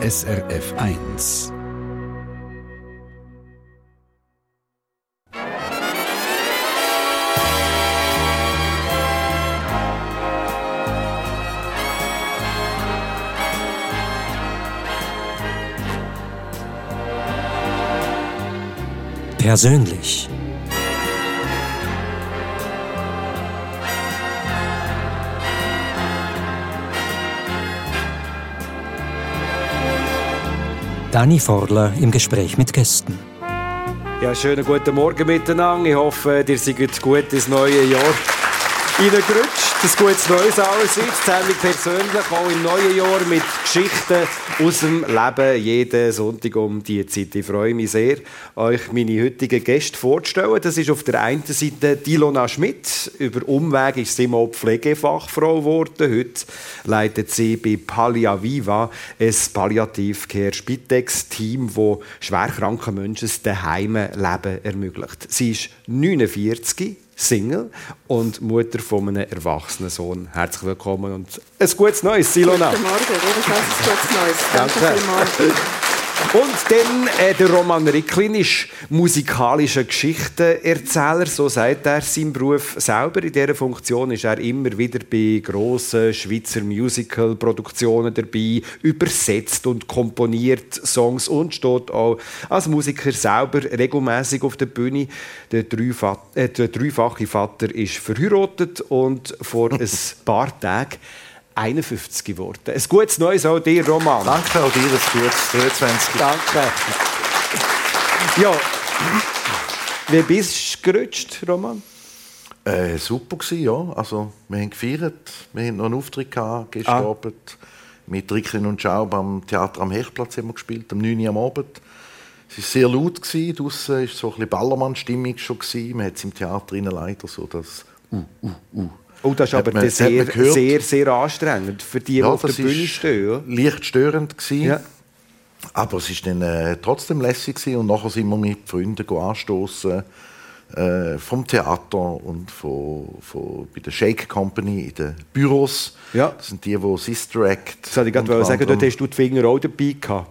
SRF 1. Persönlich. Dani Forler im Gespräch mit Gästen. Ja, schönen guten Morgen miteinander. Ich hoffe, ihr seid gut ins neue Jahr reingerutscht. Das gutes Neues allerseits. Sendung persönlich, auch im neuen Jahr mit Geschichten aus dem Leben. Jeden Sonntag um diese Zeit. Ich freue mich sehr, euch meine heutigen Gäste vorzustellen. Das ist auf der einen Seite Dilona Schmidt. Über Umweg ist sie mal Pflegefachfrau geworden. Heute leitet sie bei Pallia Viva ein Palliativ-Care-Spitex-Team, das schwerkranken Menschen das Leben ermöglicht. Sie ist 49 Single und Mutter von einem erwachsenen Sohn. Herzlich willkommen und ein gutes Neues, Silona. Guten Morgen, ebenfalls ein gutes Neues. Danke. Danke und dann äh, der Roman Ricklin ist musikalischer Geschichtenerzähler, so sagt er seinen Beruf selber. In dieser Funktion ist er immer wieder bei grossen Schweizer Musical-Produktionen dabei, übersetzt und komponiert Songs und steht auch als Musiker selber regelmäßig auf der Bühne. Der, Dreifach äh, der dreifache Vater ist verheiratet und vor ein paar Tagen 51 geworden. Ein gutes Neues auch dir, Roman. Danke auch dir, ein gutes 23. Danke. Ja, wie bist du gerutscht, Roman? Äh, super gewesen, ja. Also, wir haben gefeiert, wir haben noch einen Auftritt gehabt, gestern ah. Abend. Mit Ricklin und Schaub am Theater am Hechtplatz haben wir gespielt, am 9 Uhr am Abend. Es war sehr laut, draussen war so ein bisschen Ballermann-Stimmung schon. Man hat es im Theater leider so das uh, uh, uh Oh, das ist aber man, sehr, sehr, sehr anstrengend für die, ja, die auf der Bühne stehen. Leicht störend Ja. Aber es war dann äh, trotzdem lässig gewesen. und nachher sind wir mit Freunden anstoßen äh, vom Theater und von, von, bei der Shake Company in den Büros. Ja. Das sind die, die Sister Act. Das wollte ich gerade sagen, dort hast du die Finger auch dabei gehabt.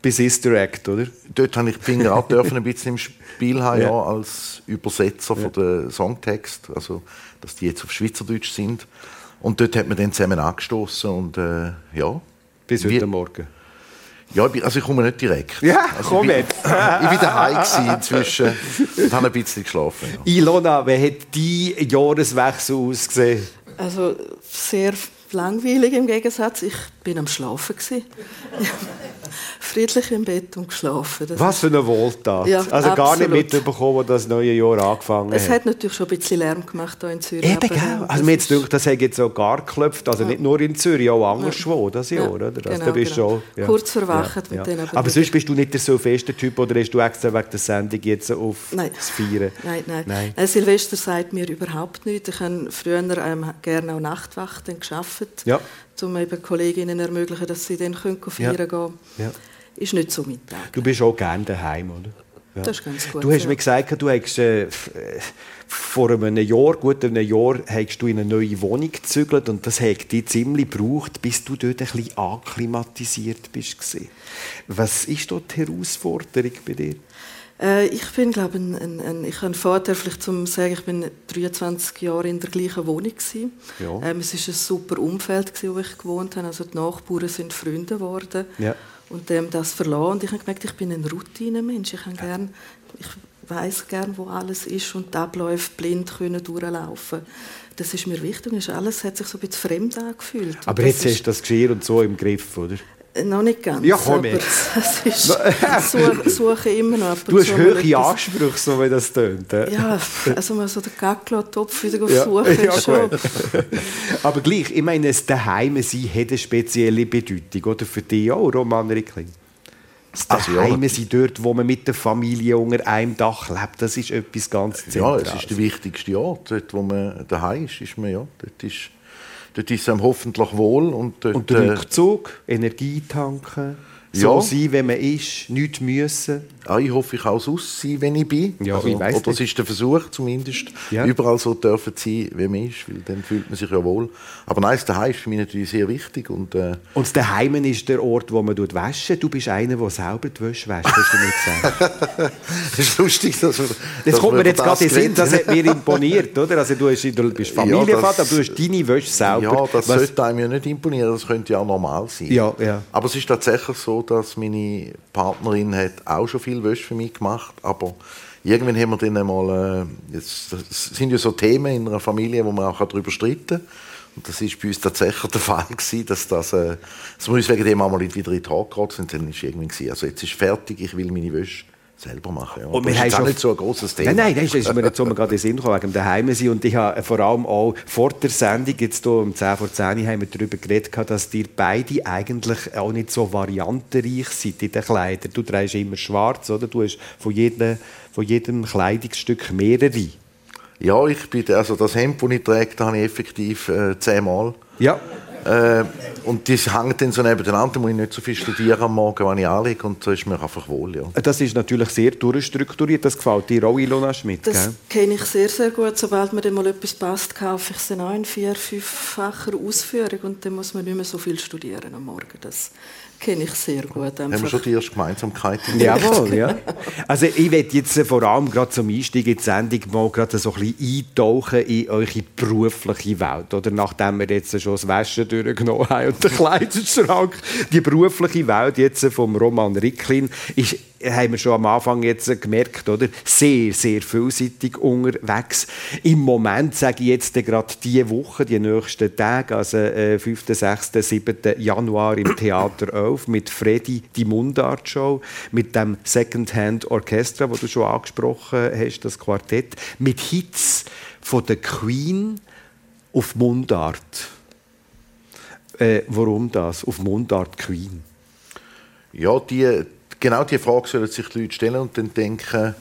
Bei Sister Act, oder? Dort habe ich die Finger auch dürfen ein bisschen im Spiel haben, ja. ja als Übersetzer ja. von den Songtext. Also dass die jetzt auf Schweizerdeutsch sind. Und dort hat man dann zusammen angestoßen und äh, ja. Bis heute Morgen. Ja, also ich komme nicht direkt. Ja, also komm jetzt. ich war daheim inzwischen und habe ein bisschen geschlafen. Ja. Ilona, wie hat dein Jahreswechsel ausgesehen? Also sehr langweilig im Gegensatz. Ich bin am Schlafen friedlich im Bett und geschlafen. Das Was für eine Wohltat. Ja, also gar nicht mitbekommen, als das neue Jahr angefangen hat. Es hat natürlich schon ein bisschen Lärm gemacht hier in Zürich. Eben, gell? Also mir jetzt gedacht, das hat jetzt auch gar geklopft. Also ja. nicht nur in Zürich, auch anderswo das Jahr, ja. oder? Also genau, bist genau. Schon, ja. Kurz verwacht mit denen. Aber sonst bist du nicht der so feste Typ oder hast du extra wegen der Sendung jetzt auf nein. das Feiern? Nein, nein. nein. nein. Silvester sagt mir überhaupt nichts. Ich habe früher ähm, gerne auch Nachtwachten gearbeitet. Ja um eben Kolleginnen ermöglichen, dass sie dann feiern ja. können. Ja. Ist nicht so mein Tag. Du bist auch gerne daheim, oder? Ja. Das ist ganz gut. Du hast ja. mir gesagt, du hast äh, vor einem Jahr, gut einem Jahr, hast du in eine neue Wohnung gezügelt und das hat dich ziemlich gebraucht, bis du dort ein bisschen akklimatisiert bist. Was ist dort die Herausforderung bei dir? Äh, ich bin, glaube ein, ein, ein, ich habe Vorteil, vielleicht zum sagen, ich bin 23 Jahre in der gleichen Wohnung Ja. Ähm, es ist ein super Umfeld wo ich gewohnt habe. Also die Nachbarn sind Freunde geworden. Ja. Und dem das verloren. Und ich habe gemerkt, ich bin ein Routinemensch. Ich, ja. ich weiß gern, wo alles ist und die Abläufe blind können durchlaufen. Das ist mir wichtig. Und alles hat sich so ein bisschen fremd angefühlt. Aber jetzt hast du das Geschirr und so im Griff, oder? Noch nicht ganz. Ja, komm jetzt. Das ist, suche, suche immer noch. Du hast hohe Ansprüche, so wie das tönt. Ja, also mal so den Gacklo-Topf wieder ja. suchen ja, schon. Aber gleich, ich meine, das Daheim sein hat eine spezielle Bedeutung, oder? Für dich auch, Roman Rickling? Das Daheim ja. sein, dort, wo man mit der Familie unter einem Dach lebt, das ist etwas ganz Zentrales. Ja, es ist der wichtigste Ort. Dort, wo man daheim ist, ist man ja. Dort ist Dort ist es hoffentlich wohl. Und, dort, und der äh, Rückzug, Energie tanken, so ja. sein, wie man ist, nichts müssen. Ah, ich hoffe, ich kann so sein, wenn ich bin. Ja, also, ich weiss oder das ist der Versuch zumindest, Ja. überall so dürfen sein, wie man ist, weil dann fühlt man sich ja wohl. Aber nein, das Daheim ist für mich natürlich sehr wichtig und äh, Und das Daheim ist der Ort, wo man waschen. Du bist einer, der selber die Wäsche wäscht, hast du mir gesagt. es ist lustig, dass wir, Das dass kommt mir jetzt gerade in den Sinn, das hat mir imponiert, oder? Also du, hast, du bist Familienvater, das- aber du hast deine Wäsche selber. Ja, das Was- sollte einem ja nicht imponieren, das könnte ja auch normal sein. Ja, ja. Aber es ist tatsächlich so, dass meine Partnerin hat auch schon viel Wäsche für mich gemacht, aber irgendwann haben wir dann einmal, äh, jetzt, das sind ja so Themen in einer Familie, wo man auch darüber streiten kann. Und das ist bei uns tatsächlich der Fall gewesen, dass, das, äh, dass wir uns wegen dem einmal wieder in die Haare geraten sind. Dann ist irgendwann gewesen, also jetzt ist fertig, ich will meine Wäsche selber machen. Ja. Und das ist jetzt auch nicht so ein grosses Thema. Nein, nein, das ist mir jetzt so gerade in den Sinn gekommen, wegen dem Daheim sein. Und ich habe vor allem auch vor der Sendung, jetzt hier um 10 vor 10 haben wir darüber geredet, dass ihr beide eigentlich auch nicht so variantenreich seid in den Kleidern. Du trägst immer schwarz, oder? Du hast von jedem, von jedem Kleidungsstück mehrere. Ja, ich bin, also das Hemd, das ich trage, das habe ich effektiv äh, zehnmal. Ja. Äh, und die hängen dann so nebeneinander, da muss ich nicht so viel studieren am Morgen, wenn ich anlege und so ist mir einfach wohl, ja. Das ist natürlich sehr durchstrukturiert. Das gefällt dir auch, Ilona Schmidt, Das kenne ich sehr, sehr gut. Sobald mir dann mal etwas passt, kaufe ich es dann auch in vier, fünffacher Ausführung und dann muss man nicht mehr so viel studieren am Morgen. Das kenne ich sehr gut. Haben wir Einfach. schon die erste Gemeinsamkeit? Jawohl, ja. Also ich werde jetzt äh, vor allem gerade zum Einstieg in die Sendung mal gerade so ein bisschen eintauchen in eure berufliche Welt. Oder nachdem wir jetzt schon das Waschen durchgenommen haben und den Kleiderschrank, die berufliche Welt jetzt vom Roman Ricklin ist haben wir schon am Anfang jetzt gemerkt, oder? Sehr, sehr vielseitig unterwegs. Im Moment sage ich jetzt gerade diese Woche, die nächsten Tage, also äh, 5., 6., 7. Januar im Theater 11 mit Freddy die Mundart Show, mit dem Secondhand Orchestra, wo du schon angesprochen hast, das Quartett, mit Hits von der Queen auf Mundart. Äh, warum das? Auf Mundart Queen. Ja, die, genau diese Frage sollen sich die Leute stellen und dann denken,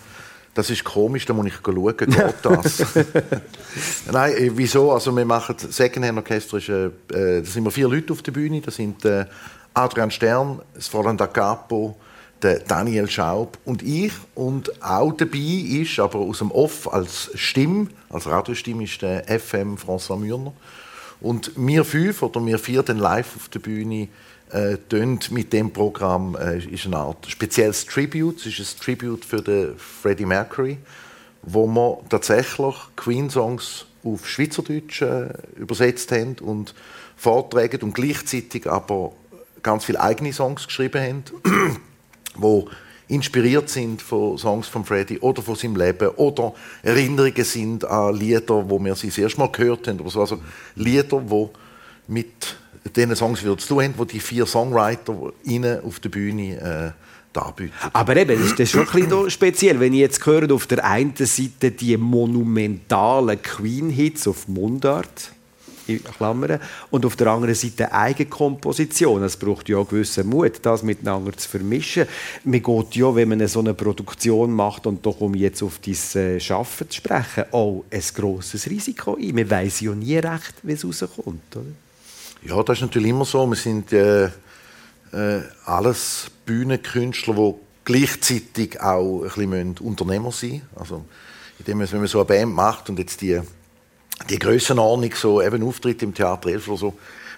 das ist komisch, da muss ich schauen, geht das? Nein, äh, wieso? Also wir machen, Secondhand Orchester ist, äh, äh, da sind wir vier Leute auf der Bühne, das sind äh, Adrian Stern, das Fräulein da Capo, der Daniel Schaub und ich. Und auch dabei ist, aber aus dem Off als Stimme, als Radiostimme, ist der FM François Mürner. Und wir fünf oder wir vier dann live auf der Bühne äh, mit dem Programm äh, ist eine Art spezielles Tribute. Es ist ein Tribute für den Freddie Mercury, wo wir tatsächlich Queen-Songs auf Schweizerdeutsch äh, übersetzt haben und vortragen und gleichzeitig aber ganz viele eigene Songs geschrieben haben, wo inspiriert sind von Songs von Freddie oder von seinem Leben oder Erinnerungen sind an Lieder, wo wir sie das erste Mal gehört haben. Also Lieder, wo mit diesen Songs wieder zu tun haben, wo die vier Songwriter ihnen auf der Bühne äh, darbieten. Aber eben, das ist schon ein bisschen speziell, wenn ich jetzt höre, auf der einen Seite die monumentalen Queen-Hits auf Mundart, Klammern, und auf der anderen Seite Eigenkomposition. Es braucht ja auch gewissen Mut, das miteinander zu vermischen. Man geht ja, wenn man so eine Produktion macht, und doch um jetzt auf dieses äh, Schaffen zu sprechen, auch ein grosses Risiko ein. Man weiß ja nie recht, wie es rauskommt. Oder? Ja, das ist natürlich immer so. Wir sind äh, äh, alles Bühnenkünstler, die gleichzeitig auch ein bisschen Unternehmer sein müssen. Also, indem man, wenn man so eine Band macht und jetzt die, die Grössenordnung, so eben Auftritt im Theater 11 oder so,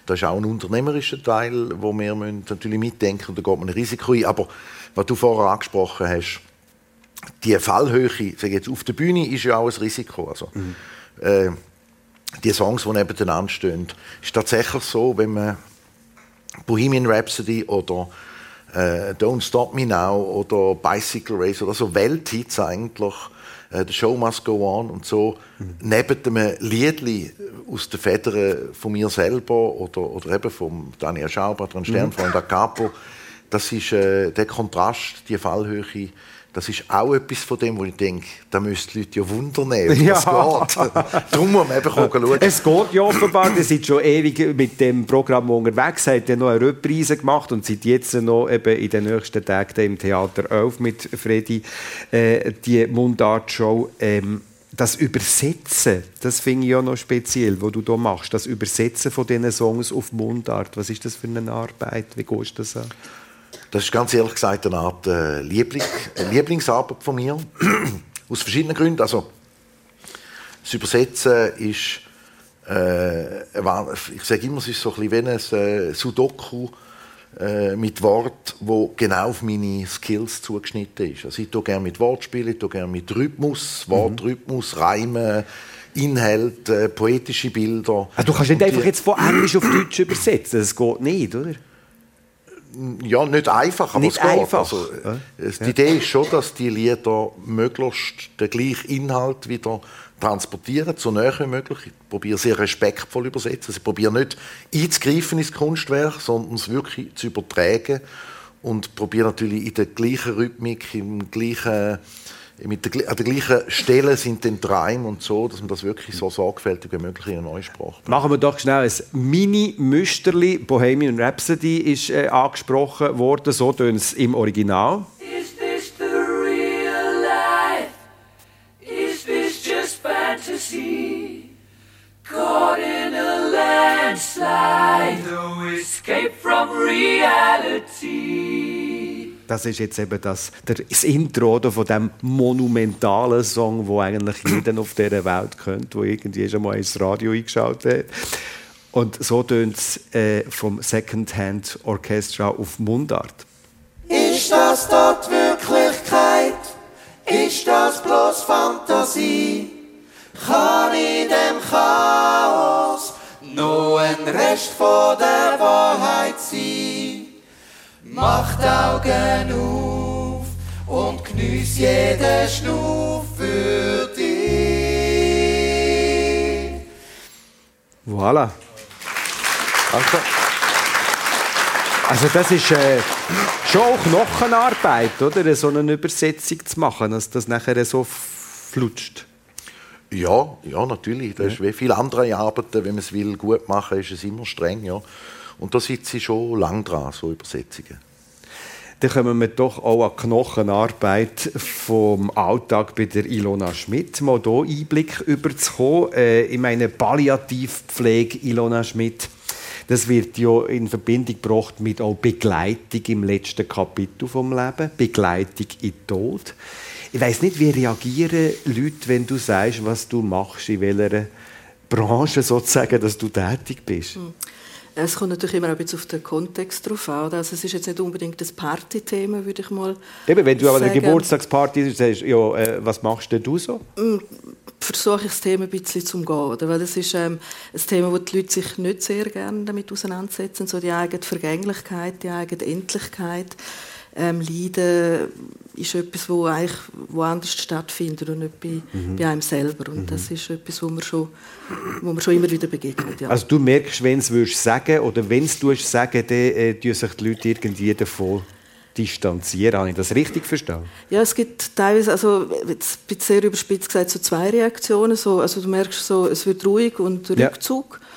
da ist auch ein unternehmerischer Teil, wo wir müssen natürlich mitdenken und da geht man ein Risiko ein. Aber was du vorher angesprochen hast, die Fallhöhe, sag ich jetzt, auf der Bühne ist ja auch ein Risiko. Also, äh, die Songs, die nebeneinander stehen, ist tatsächlich so, wenn man Bohemian Rhapsody oder äh, Don't Stop Me Now oder Bicycle Race oder so Welthits eigentlich, äh, The Show Must Go On und so, neben einem Liedli aus den Federn von mir selber oder, oder eben von Daniel Schauber, Stern, von Da Capo, das ist äh, der Kontrast, die Fallhöhe, das ist auch etwas von dem, wo ich denke, da müssten die Leute ja Wunder nehmen, Ja. das geht. Darum muss man eben schauen. Es geht ja offenbar, ihr seid schon ewig mit dem Programm unterwegs, habt ja noch eine Reprise gemacht und seid jetzt noch eben in den nächsten Tagen im Theater 11 mit Freddy, äh, die Mundart-Show. Ähm, das Übersetzen, das finde ich ja noch speziell, was du da machst. Das Übersetzen von diesen Songs auf Mundart, was ist das für eine Arbeit? Wie gehst du das an? Das ist ganz ehrlich gesagt eine Art äh, Liebling, eine Lieblingsarbeit von mir. Aus verschiedenen Gründen. Also, das Übersetzen ist, äh, ich sage immer, es ist so ein bisschen wie ein äh, Sudoku äh, mit Wort, wo genau auf meine Skills zugeschnitten ist. Also ich tue gerne mit Wortspielen, ich tue gerne mit Rhythmus, mhm. Wortrhythmus, Reimen, Inhalt, äh, poetische Bilder. Also du kannst nicht einfach jetzt von Englisch auf Deutsch übersetzen, das geht nicht, oder? Ja, nicht einfach, aber nicht es geht. Einfach. Also, die ja. Idee ist schon, dass die Lieder möglichst den gleichen Inhalt wieder transportieren, so näher wie möglich. Ich probiere sehr respektvoll übersetzen. Also ich probiere nicht einzugreifen ins Kunstwerk, sondern es wirklich zu übertragen und probiere natürlich in der gleichen Rhythmik, im gleichen mit der, an der gleichen Stelle sind dann Reime und so, dass man das wirklich so sorgfältig wie möglich in eine neue Sprache Machen wir doch schnell ein Mini-Müsterli. Bohemian Rhapsody ist äh, angesprochen worden, so tönt es im Original. Is this the real life? Is this just fantasy? Caught in a landslide, no escape from reality das ist jetzt eben das, das Intro von dem monumentalen Song, wo eigentlich jeder auf dieser Welt kennt, wo irgendwie schon mal ins Radio eingeschaltet hat. Und so tönt es äh, vom Secondhand Orchestra auf Mundart. Ist das dort Wirklichkeit? Ist das bloß Fantasie? Kann in dem Chaos noch ein Rest von der Wahrheit sein? Macht Augen auf und genieß jeden Schnuff für dich. Voilà. Danke. Also das ist äh, schon auch Knochenarbeit, oder? So eine Übersetzung zu machen, dass das nachher so flutscht. Ja, ja, natürlich. Das ist wie viele andere Arbeiten, wenn man es will, gut machen, ist es immer streng, ja. Und da sitze ich schon lang dran, so Übersetzungen. Dann kommen wir doch auch an die Knochenarbeit vom Alltag bei der Ilona Schmidt. Mal hier Einblick überzukommen. Äh, ich meine, Palliativpflege Ilona Schmidt. Das wird ja in Verbindung gebracht mit auch Begleitung im letzten Kapitel vom Leben, Begleitung in Tod. Ich weiß nicht, wie reagieren Leute, wenn du sagst, was du machst, in welcher Branche sozusagen, dass du tätig bist. Hm. Es kommt natürlich immer ein bisschen auf den Kontext drauf an. Also es ist jetzt nicht unbedingt das Partythema, würde ich mal Eben, wenn du aber eine Geburtstagsparty sagst, ja, äh, was machst denn du so? Mm, versuche ich das Thema ein bisschen zu umgehen. Weil das ist ähm, ein Thema, wo die Leute sich nicht sehr gerne damit auseinandersetzen. So die eigene Vergänglichkeit, die eigene Endlichkeit. Ähm, Leiden ist etwas, wo eigentlich woanders stattfindet und nicht bei, mhm. bei einem selber. Und mhm. das ist etwas, wo man schon, wo man schon immer wieder begegnet. Ja. Also du merkst, wenn du es sagen oder wenn du es sagen, dann äh, sich die Leute irgendwie davon distanzieren. Habe ich das richtig verstanden? Ja, es gibt teilweise, also jetzt sehr überspitzt gesagt, so zwei Reaktionen. So, also du merkst so, es wird ruhig und Rückzug. Ja.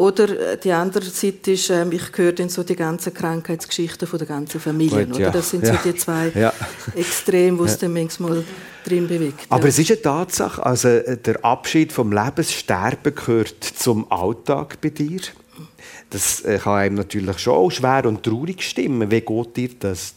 Oder äh, die andere Seite ist, ähm, ich höre dann so die ganzen Krankheitsgeschichten von der ganzen Familie. Gut, ja. Das sind ja. so die zwei ja. Extreme, wo es dann manchmal drin bewegt. Aber es ist eine Tatsache, also äh, der Abschied vom Lebenssterben gehört zum Alltag bei dir. Das äh, kann einem natürlich schon auch schwer und traurig stimmen. Wie geht dir das?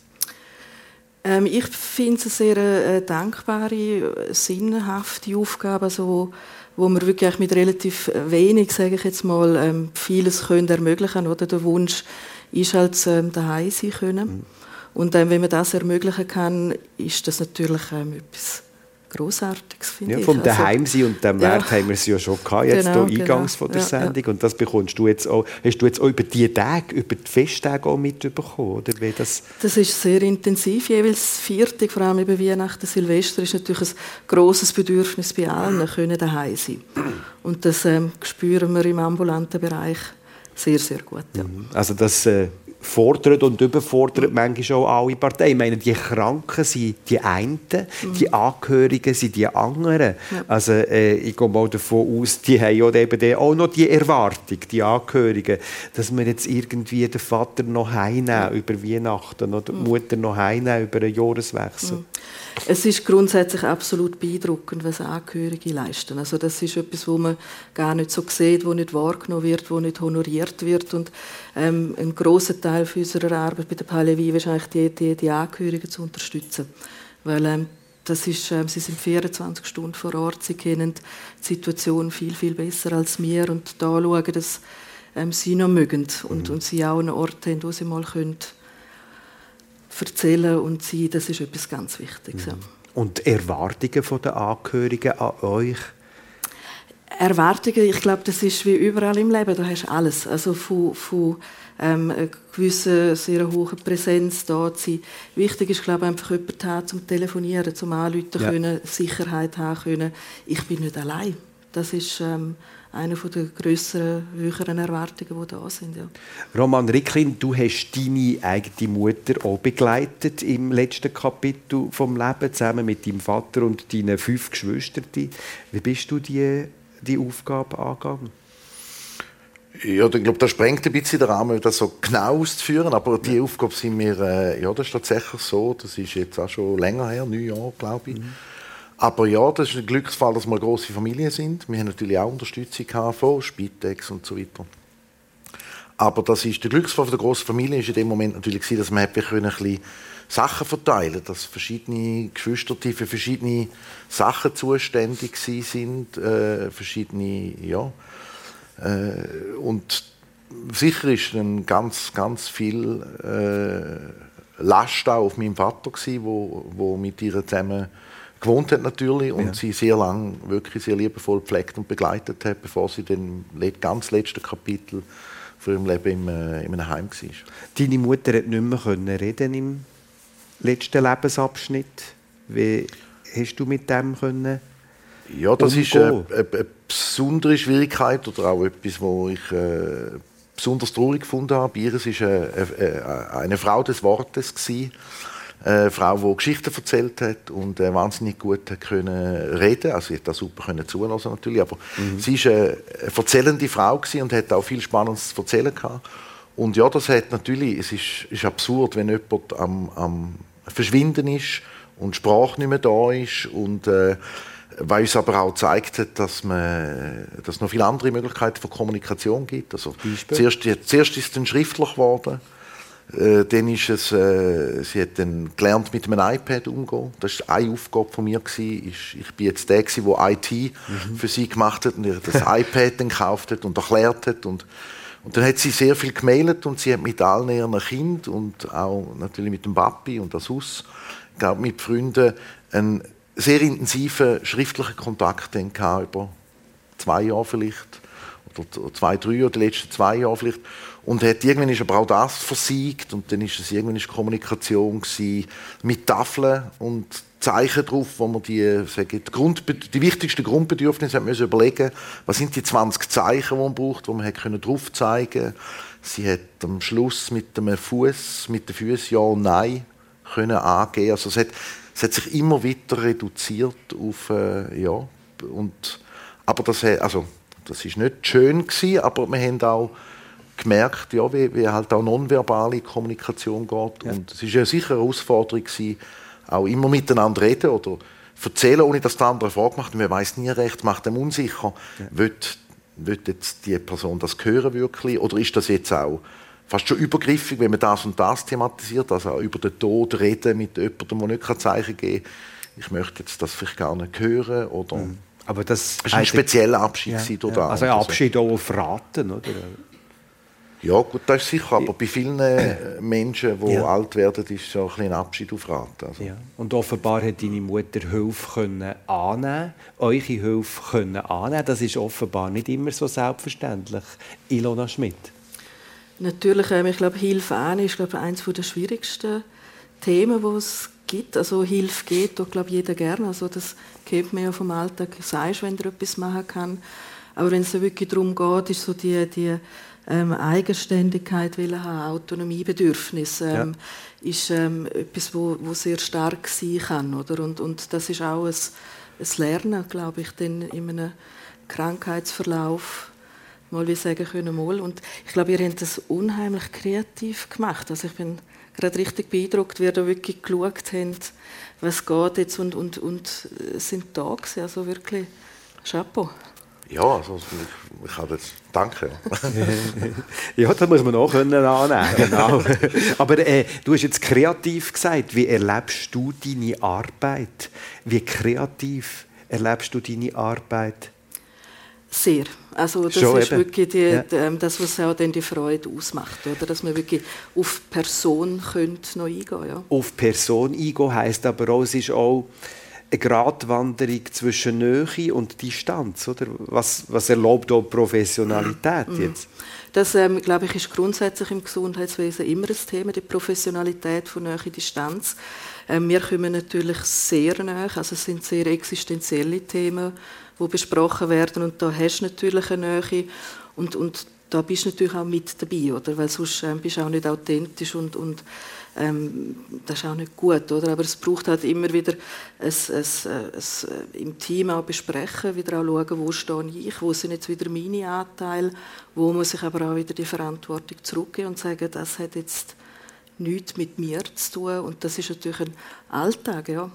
Ähm, ich finde es eine sehr äh, dankbare, sinnhafte Aufgabe, also, wo wir wirklich mit relativ wenig, sage ich jetzt mal, ähm, vieles können ermöglichen oder der Wunsch ist halt ähm, daheim sein können. Mhm. Und ähm, wenn man das ermöglichen kann, ist das natürlich ähm, etwas Großartiges, finde ja, ich. Vom also, daheim sein und dem Wert haben wir es ja schon gehabt, jetzt genau, hier eingangs genau. von der ja, Sendung. Ja. Und das bekommst du jetzt auch, hast du jetzt auch über die Tage, über die Festtage auch mitbekommen, oder wie das? Das ist sehr intensiv, jeweils Viertag, vor allem über Weihnachten, Silvester, ist natürlich ein grosses Bedürfnis bei allen, können daheim sein. Und das ähm, spüren wir im ambulanten Bereich sehr, sehr gut. Ja. Mhm. Also das äh, fordert und überfordert manchmal auch alle Parteien. Ich meine, die Kranken sind die einen, mhm. die Angehörigen sind die anderen. Ja. Also äh, ich gehe mal davon aus, die haben ja eben auch noch die Erwartung, die Angehörigen, dass wir jetzt irgendwie den Vater noch heimnehmen über Weihnachten oder die mhm. Mutter noch heimnehmen über einen Jahreswechsel. Mhm. Es ist grundsätzlich absolut beeindruckend, was Angehörige leisten. Also das ist etwas, wo man gar nicht so sieht, wo nicht wahrgenommen wird, wo nicht honoriert wird. Und ähm, ein großer Teil unserer Arbeit bei der Palais Vive ist eigentlich die, die, die Angehörigen zu unterstützen, weil ähm, das ist, äh, sie sind 24 Stunden vor Ort, sie kennen die Situation viel, viel besser als wir und da schauen, dass ähm, sie noch mögen und, mhm. und sie auch einen Ort haben, wo sie mal können erzählen und sie, das ist etwas ganz Wichtiges. Mhm. Und Erwartungen der Angehörigen an euch? Erwartungen, ich glaube, das ist wie überall im Leben, da hast du alles. Also von, von ähm, einer gewissen, sehr hohen Präsenz da zu sein. Wichtig ist, glaube ich, einfach jemanden haben, zum Telefonieren, zum Anrufen ja. können, Sicherheit haben können. Ich bin nicht allein. Das ist ähm, eine der grösseren, höheren Erwartungen, die da sind. Ja. Roman Ricklin, du hast deine eigene Mutter auch begleitet im letzten Kapitel vom Leben, zusammen mit deinem Vater und deinen fünf Geschwistern. Wie bist du die, die Aufgabe angegangen? Ja, ich glaube, das sprengt ein bisschen den Rahmen, das so genau auszuführen. Aber die Aufgabe sind mir, äh, ja, das ist tatsächlich so. Das ist jetzt auch schon länger her, neun Jahre, glaube ich. Mhm. Aber ja, das ist ein Glücksfall, dass wir eine große Familie sind. Wir haben natürlich auch Unterstützung von Spitex und so weiter. Aber das ist, der Glücksfall der großen Familie ist in dem Moment natürlich dass wir ein bisschen Sachen verteilen dass verschiedene Geschwister für verschiedene Sachen zuständig sind, äh, verschiedene, ja. Äh, und sicher ist dann ganz, ganz viel äh, Last auch auf meinem Vater gewesen, wo, wo mit ihr zusammen gewohnt hat natürlich und ja. sie sehr lang wirklich sehr liebevoll gepflegt und begleitet hat, bevor sie dann ganz letzte Kapitel von ihrem Leben im, äh, in einem Heim war. Deine Mutter hat nicht mehr können reden im letzten Lebensabschnitt. Wie hast du mit dem können? Ja, das umgehen? ist eine, eine, eine, besondere Schwierigkeit oder auch etwas, wo ich äh, besonders traurig gefunden habe. Iris war eine, eine, eine Frau des Wortes gewesen eine Frau, die Geschichten erzählt hat und äh, wahnsinnig gut hat können reden. Also sie hat das super können zulassen natürlich, aber mhm. sie ist eine erzählende Frau und hat auch viel Spannendes zu erzählen gehabt. Und ja, das hat natürlich, es ist, ist absurd, wenn jemand am, am Verschwinden ist und Sprache nicht mehr da ist und äh, weil uns aber auch gezeigt hat, dass, man, dass es noch viele andere Möglichkeiten von Kommunikation gibt. Also zuerst, zuerst ist es dann schriftlich geworden äh, dann ist es, äh, sie hat dann gelernt, mit einem iPad umzugehen. Das war eine Aufgabe von mir. Gewesen. Ich, ich bin jetzt der, der IT mhm. für sie gemacht hat und ihr das iPad dann gekauft hat und erklärt hat. Und, und dann hat sie sehr viel gemailt und sie hat mit allen ihren Kindern und auch natürlich mit dem Papi und das Haus, glaube mit Freunden, einen sehr intensiven schriftlichen Kontakt dann gehabt, über zwei Jahre vielleicht oder zwei, drei Jahre, die letzten zwei Jahre vielleicht. Und hat, irgendwann ist aber auch das versiegt und dann ist es irgendwann ist Kommunikation gewesen, mit Tafeln und Zeichen drauf, wo man die, sage die, Grund, die wichtigsten Grundbedürfnisse hat müssen überlegen was sind die 20 Zeichen, die man braucht, wo man hat können drauf zeigen Sie hat am Schluss mit dem Fuß, mit den Füßen Ja und Nein können angehen. Also es hat, es hat sich immer weiter reduziert auf äh, ja und aber das also das ist nicht schön gewesen, aber wir haben auch gemerkt, ja, wie, wie halt auch nonverbale Kommunikation geht. Ja. Und es ist ja sicher eine Herausforderung gewesen, auch immer miteinander reden oder erzählen, ohne dass der andere Frage macht. Man weiß nie recht, macht dem unsicher. Ja. Wird, wird jetzt die Person das hören wirklich? Oder ist das jetzt auch fast schon übergriffig, wenn man das und das thematisiert, also auch über den Tod reden mit jemandem, der nicht Zeichen geben kann, ich möchte jetzt das vielleicht gar nicht hören oder... Mhm. Aber das, das ist ein spezieller Abschied. Ja, ja. Also ein Abschied auch auf Raten, oder? Ja, gut, das ist sicher. Aber bei vielen äh, Menschen, die ja. alt werden, ist so ein, ein Abschied auf Raten. Also. Ja. Und offenbar hat deine Mutter Hilfe können annehmen, eure Hilfe können annehmen. Das ist offenbar nicht immer so selbstverständlich. Ilona Schmidt. Natürlich, ähm, ich glaube, Hilfe annehmen ist glaube eines der schwierigsten Themen, die es gibt. Also Hilfe geht doch, glaube jeder gerne. Also das kennt man ja vom Alltag, sagst, wenn er etwas machen kann. Aber wenn es wirklich darum geht, ist so die, die ähm, Eigenständigkeit will haben, Autonomiebedürfnis, ähm, ja. ist ähm, etwas, wo, wo sehr stark sein kann, oder? Und, und das ist auch ein, ein Lernen, glaube ich, denn in einem Krankheitsverlauf mal wie sagen können, mal. Und ich glaube, ihr habt das unheimlich kreativ gemacht. Also ich bin gerade richtig beeindruckt, wie ihr da wirklich geschaut habt, was geht jetzt und, und, und äh, sind da gewesen. Also wirklich Chapeau. Ja, also ich, ich habe jetzt danke. ja, das muss man auch können annehmen. Genau. Aber äh, du hast jetzt kreativ gesagt. Wie erlebst du deine Arbeit? Wie kreativ erlebst du deine Arbeit? Sehr. Also das Schon ist eben. wirklich die, ja. Ähm, das, was auch dann die Freude ausmacht, oder? dass man wirklich auf Person könnte noch eingehen ja. Auf Person eingehen heisst aber auch, es ist auch eine Gratwanderung zwischen Nähe und Distanz, oder? Was, was erlaubt auch Professionalität mhm. jetzt? Das, ähm, glaube ich, ist grundsätzlich im Gesundheitswesen immer ein Thema, die Professionalität von Nähe Distanz. Ähm, wir kommen natürlich sehr nahe, also es sind sehr existenzielle Themen, die besprochen werden und da hast du natürlich eine Nähe und, und da bist du natürlich auch mit dabei, oder? weil sonst ähm, bist du auch nicht authentisch und, und ähm, das ist auch nicht gut, oder? Aber es braucht halt immer wieder ein, ein, ein, im Team auch besprechen, wieder auch schauen, wo stehe ich, wo sind jetzt wieder meine Anteile, wo muss ich aber auch wieder die Verantwortung zurückgeben und sagen, das hat jetzt nichts mit mir zu tun und das ist natürlich ein Alltag, ja.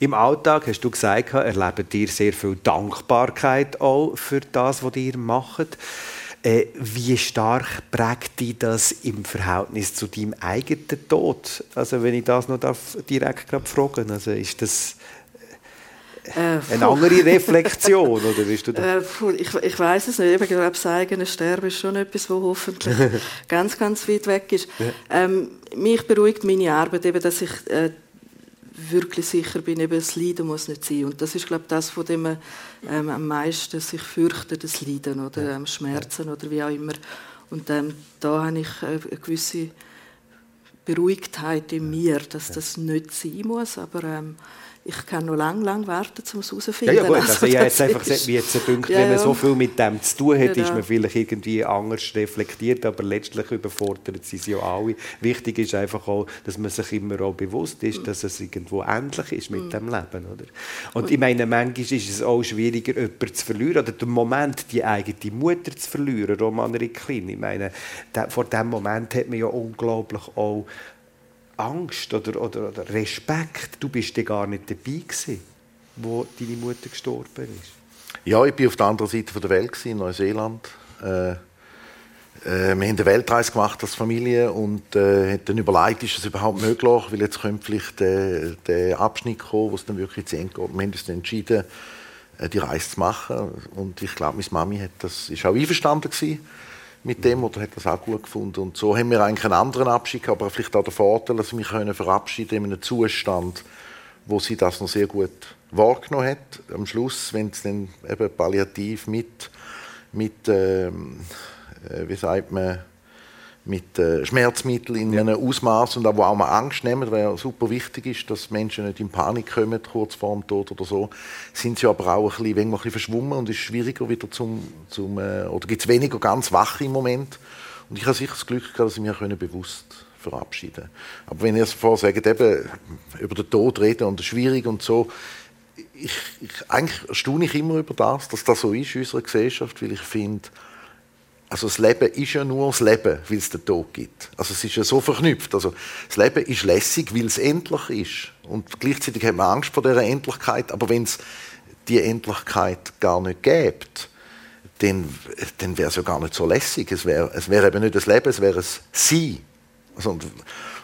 Im Alltag, hast du gesagt, erlebt ihr sehr viel Dankbarkeit auch für das, was ihr macht. Äh, wie stark prägt dich das im Verhältnis zu deinem eigenen Tod? Also wenn ich das noch darf, direkt fragen also ist das äh, eine andere Reflexion oder bist du da? Äh, ich, ich weiß es nicht. Ich glaube, das eigene Sterben ist schon etwas, was hoffentlich ganz, ganz weit weg ist. Ja. Ähm, mich beruhigt meine Arbeit eben, dass ich äh, wirklich sicher bin, eben das Leiden muss nicht sein. Und das ist, glaube ich, das, von dem man ähm, am meisten sich fürchtet, das Leiden oder ähm, Schmerzen oder wie auch immer. Und ähm, da habe ich äh, eine gewisse Beruhigtheit in mir, dass das nicht sein muss, aber ähm, ich kann noch lange, lange warten, um es herauszufinden. Ja, ja gut, also, ich jetzt einfach gesagt, wie jetzt denkt, ja, wenn man so viel mit dem zu tun hat, genau. ist man vielleicht irgendwie anders reflektiert, aber letztlich überfordert sie sich ja alle. Wichtig ist einfach auch, dass man sich immer auch bewusst ist, mhm. dass es irgendwo endlich ist mit mhm. dem Leben, oder? Und, ich meine, manchmal ist es auch schwieriger, jemanden zu verlieren, oder den Moment, die eigene Mutter zu verlieren, Roman Ricklin. Ich meine, vor diesem Moment hat man ja unglaublich auch Angst oder, oder, oder Respekt. Du bist gar nicht dabei gewesen, wo deine Mutter gestorben ist. Ja, ich war auf der anderen Seite der Welt, in Neuseeland. Äh, äh, wir haben eine Weltreise gemacht als Familie und äh, haben dann überlegt, ist das überhaupt möglich, weil jetzt könnte vielleicht der, der Abschnitt kommen, wo es dann wirklich zu Ende geht. Wir haben uns dann entschieden, äh, die Reise zu machen und ich glaube, meine Mami hat das, ist auch einverstanden gewesen mit dem oder hat das auch gut gefunden. Und so haben wir eigentlich einen anderen Abschied, aber vielleicht auch den Vorteil, dass wir können verabschieden in einem Zustand, wo sie das noch sehr gut wahrgenommen hat. Am Schluss, wenn es dann eben palliativ mit, mit ähm, äh, wie sagt man, mit äh, Schmerzmitteln in ja. einem Ausmaß und auch, wo auch mal Angst nehmen, weil ja super wichtig ist, dass Menschen nicht in Panik kommen, kurz vor dem Tod oder so, sind sie aber auch ein bisschen, ein bisschen verschwommen und ist schwieriger wieder zum, zum äh, oder gibt es weniger ganz wach im Moment. Und ich habe sicher das Glück gehabt, dass ich mich können bewusst verabschieden Aber wenn ihr vorher sagt, eben über den Tod reden und schwierig und so, ich, ich, eigentlich staune ich immer über das, dass das so ist in unserer Gesellschaft, weil ich finde, also das Leben ist ja nur das Leben, weil es den Tod gibt. Also es ist ja so verknüpft. Also das Leben ist lässig, weil es endlich ist. Und gleichzeitig hat man Angst vor dieser Endlichkeit. Aber wenn es die Endlichkeit gar nicht gibt, dann, dann wäre es ja gar nicht so lässig. Es wäre es wär eben nicht das Leben, es wäre es Sie. Also und,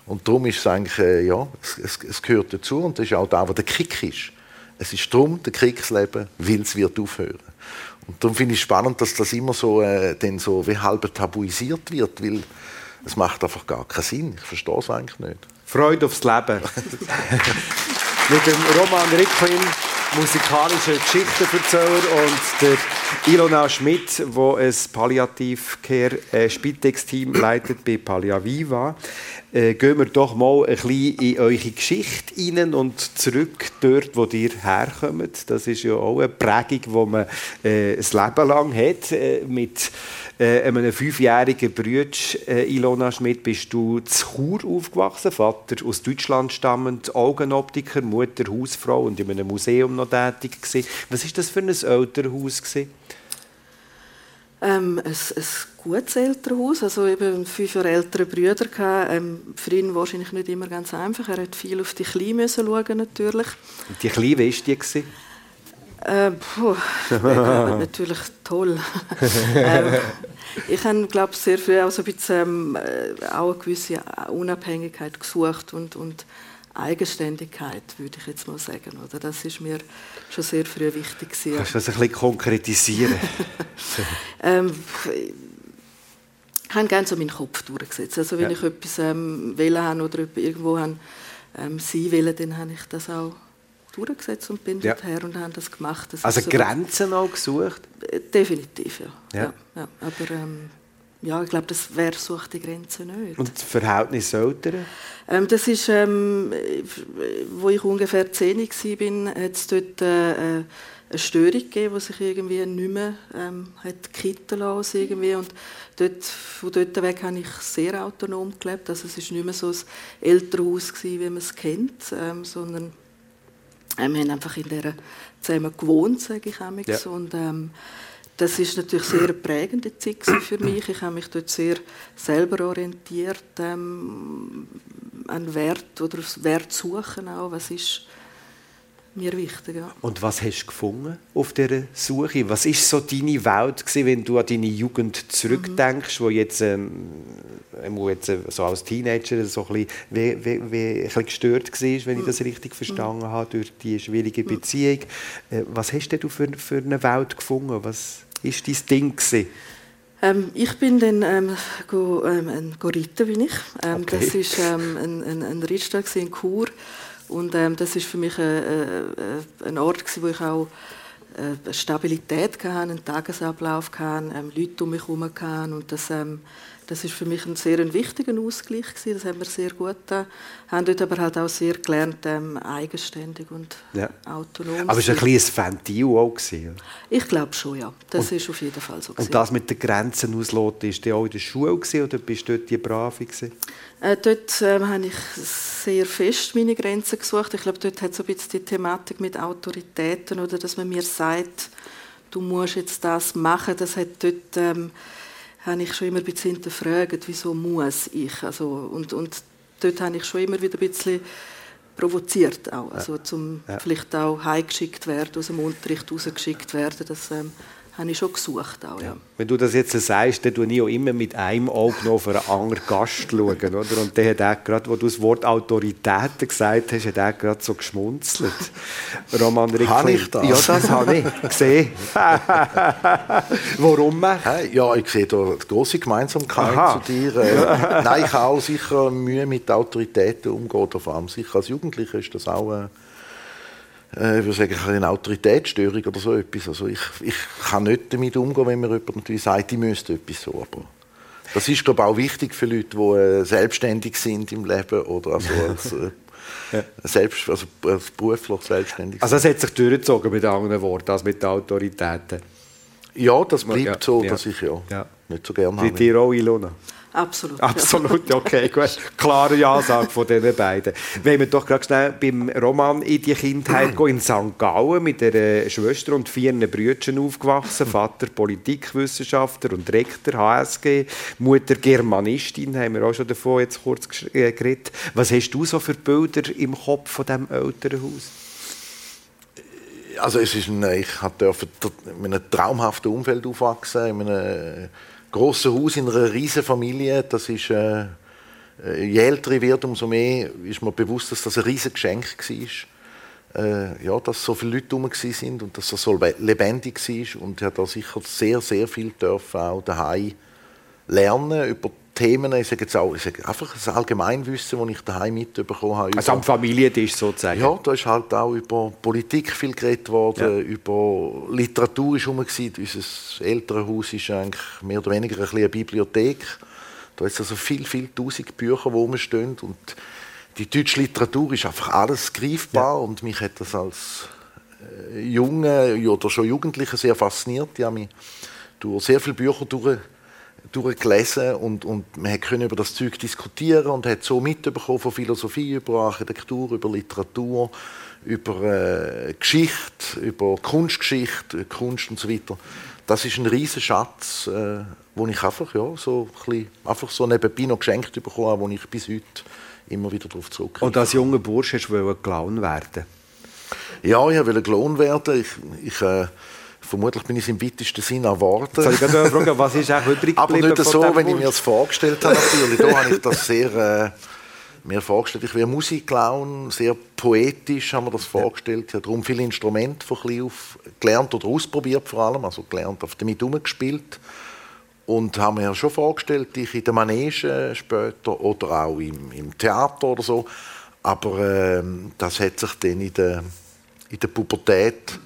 und darum ist es eigentlich, äh, ja, es, es, es, gehört dazu und das ist auch da, wo der Krieg ist. Es ist darum der Kriegsleben, weil es wird aufhören. Und darum finde ich es spannend, dass das immer so, äh, dann so wie halb tabuisiert wird, weil es macht einfach gar keinen Sinn. Ich verstehe es eigentlich nicht. Freude aufs Leben. Mit dem Roman Ricklin, musikalischer Geschichtenverzähler und der Ilona Schmidt, der ein Palliativ-Care-Spitex-Team leitet bei Palliaviva äh, gehen wir doch mal ein bisschen in eure Geschichte rein und zurück dort, wo ihr herkommt. Das ist ja auch eine Prägung, die man äh, ein Leben lang hat. Äh, mit äh, einem fünfjährigen Bruder, äh, Ilona Schmidt, bist du zu Chur aufgewachsen. Vater aus Deutschland stammend, Augenoptiker, Mutter Hausfrau und in einem Museum noch tätig gewesen. Was ist das für ein Elternhaus? Ähm, ein, ein gutes Elternhaus, also eben fünf ältere Brüder gehabt. Ähm, für ihn wahrscheinlich nicht immer ganz einfach. Er hat viel auf die Kleinen müssen schauen natürlich. Und die Kleine, wie war die? Gewesen? Äh, puh, natürlich toll. ähm, ich habe, glaube sehr früh auch so ein bisschen ähm, auch eine gewisse Unabhängigkeit gesucht und, und Eigenständigkeit, würde ich jetzt mal sagen. Oder? Das ist mir schon sehr früh wichtig. Gewesen. Kannst du das ein bisschen konkretisieren? ähm, ich habe gerne so meinen Kopf durchgesetzt. Also wenn ja. ich etwas ähm, wählen habe oder irgendwo haben, ähm, sein will, dann habe ich das auch durchgesetzt und bin ja. dorthin und habe das gemacht. Das also so Grenzen auch gesucht? Äh, definitiv, ja. ja. ja. Aber ähm, ja, ich glaube, das wer sucht die Grenze nicht. Und das Verhältnis Eltern? Ähm, das ist, ähm, wo ich ungefähr 10 war, hat es dort äh, eine Störung gegeben, die sich irgendwie nicht mehr ähm, hat kitten lassen irgendwie. Und dort, von dort weg habe ich sehr autonom gelebt. Also es war nicht mehr so ein Elternhaus, wie man es kennt, ähm, sondern ähm, wir haben einfach in dieser zusammen gewohnt, sage ich auch. Ja. Und, ähm, das ist natürlich sehr eine prägende Zeit für mich. Ich habe mich dort sehr selber orientiert ähm, an Wert oder Wert suchen auch. Was ist mir wichtig. Ja. Und was hast du gefunden auf dieser Suche? Was ist so deine Welt gewesen, wenn du an deine Jugend zurückdenkst, mhm. wo jetzt, ähm, jetzt äh, so als Teenager so ein bisschen, wie, wie, wie ein bisschen gestört war, wenn mhm. ich das richtig verstanden mhm. habe, durch die schwierige. Beziehung. Äh, was hast du für, für eine Welt gefunden? Was war dein Ding? Gewesen? Ähm, ich bin dann ähm, go, ähm, ein Gorita bin ich. Ähm, okay. Das war ähm, ein, ein, ein Rittstag in Chur. Und ähm, das ist für mich ein, äh, ein Ort, wo ich auch äh, Stabilität hatte, einen Tagesablauf hatte, ähm, Leute um mich herum hatte. Und das, ähm, das ist für mich ein sehr ein wichtiger Ausgleich gewesen. Das haben wir sehr gut da. Haben dort aber halt auch sehr gelernt, ähm, eigenständig und ja. autonom. Aber es war ein kleines Ventil auch gewesen, Ich glaube schon, ja. Das und, ist auf jeden Fall so gewesen. Und das mit den Grenzen ausloten, ist auch in der Schule gewesen, oder bist du dort die Brave gewesen? Äh, dort äh, habe ich sehr fest meine Grenzen gesucht. Ich glaube, dort hat so ein bisschen die Thematik mit Autoritäten oder dass man mir sagt, du musst jetzt das machen. Das hat dort ähm, habe ich schon immer ein bisschen hinterfragt, wieso muss ich? Also, und, und dort habe ich schon immer wieder ein bisschen provoziert auch, also zum ja. vielleicht auch heimgeschickt werden, aus dem Unterricht rausgeschickt werden, das ähm, habe ich schon gesucht. Auch, ja. Wenn du das jetzt sagst, dann schaue ich auch immer mit einem Auge noch auf einen anderen Gast. Schauen, oder? Und der hat auch gerade, wo du das Wort Autoritäten gesagt hast, hat er gerade so geschmunzelt. Roman Rickli. Habe ich das? Ja, das habe ich gesehen. Warum? Ja, ich sehe da eine große Gemeinsamkeit Aha. zu dir. Äh, nein, ich habe auch sicher Mühe mit Autoritäten umgehen. Vor allem sicher als Jugendlicher ist das auch... Äh, ich würde sagen, eine Autoritätsstörung oder so etwas. Also ich, ich kann nicht damit umgehen, wenn mir jemand natürlich sagt, ich müsste etwas so. Aber das ist, glaube ich, auch wichtig für Leute, die äh, selbstständig sind im Leben oder also als, äh, ja. selbst, also als beruflich selbstständig Also es hat sich durchgezogen mit anderen Worten, als mit den Autoritäten? Ja, das bleibt ja, so, dass ich ja, ja. nicht so gerne habe. Wie dir auch, Ilona? Absolut. Absolut, okay, gut. Klare Ansage von diesen beiden. Wenn wir doch gerade schnell beim Roman in die Kindheit gehen, in St. Gallen mit einer Schwester und vier Brüdern aufgewachsen. Vater Politikwissenschaftler und Rektor HSG, Mutter Germanistin, haben wir auch schon davon jetzt kurz äh, geredet. Was hast du so für Bilder im Kopf von diesem Elternhaus? Also es ist ein, ich durfte in einem traumhaften Umfeld aufwachsen, in einem große Haus in einer riesen Familie, das ist, äh, äh, je älter ich werde, umso mehr ist mir bewusst, dass das ein riesiges Geschenk war. Äh, ja, dass so viele Leute herum sind und dass das so lebendig war. Und ich habe da sicher sehr, sehr viel dürfen auch daheim lernen über Themen, ich sage jetzt auch, ich sage einfach ein Allgemeinwissen, das ich daheim mitbekommen habe. Also am Familientisch sozusagen? Ja, da ist halt auch über Politik viel geredet worden, ja. über Literatur ist herum. Unser Elternhaus ist eigentlich mehr oder weniger ein eine Bibliothek. Da ist also viel, viel tausend Bücher, die rumstehen und die deutsche Literatur ist einfach alles greifbar ja. und mich hat das als äh, Junge oder schon Jugendliche sehr fasziniert. Ich habe mich durch sehr viele Bücher durch durchgelesen und, und man konnte über das Zeug diskutieren und hat so mitbekommen von Philosophie über Architektur, über Literatur, über äh, Geschichte, über Kunstgeschichte, Kunst und so weiter. Das ist ein riesiger Schatz, äh, wo ich einfach, ja, so ein bisschen, einfach so nebenbei noch geschenkt bekommen habe, wo ich bis heute immer wieder darauf zurückkomme. Und als junger Bursch hast du Clown werden? Ja, ich wollte Clown werden. Ich, ich äh, Vermutlich bin ich es im weitesten Sinn erwartet. Soll ich gerade fragen, was ist auch übrig Aber nicht so, wenn ich mir das vorgestellt habe. Natürlich. da habe ich das sehr äh, mir vorgestellt. Ich wäre Musikclown, sehr poetisch haben wir das vorgestellt. Ich habe darum viele Instrumente von klein auf gelernt oder ausprobiert vor allem, also gelernt, auf damit umgespielt. Und habe mir schon vorgestellt, ich in der Manege später oder auch im, im Theater oder so. Aber äh, das hat sich dann in der, in der Pubertät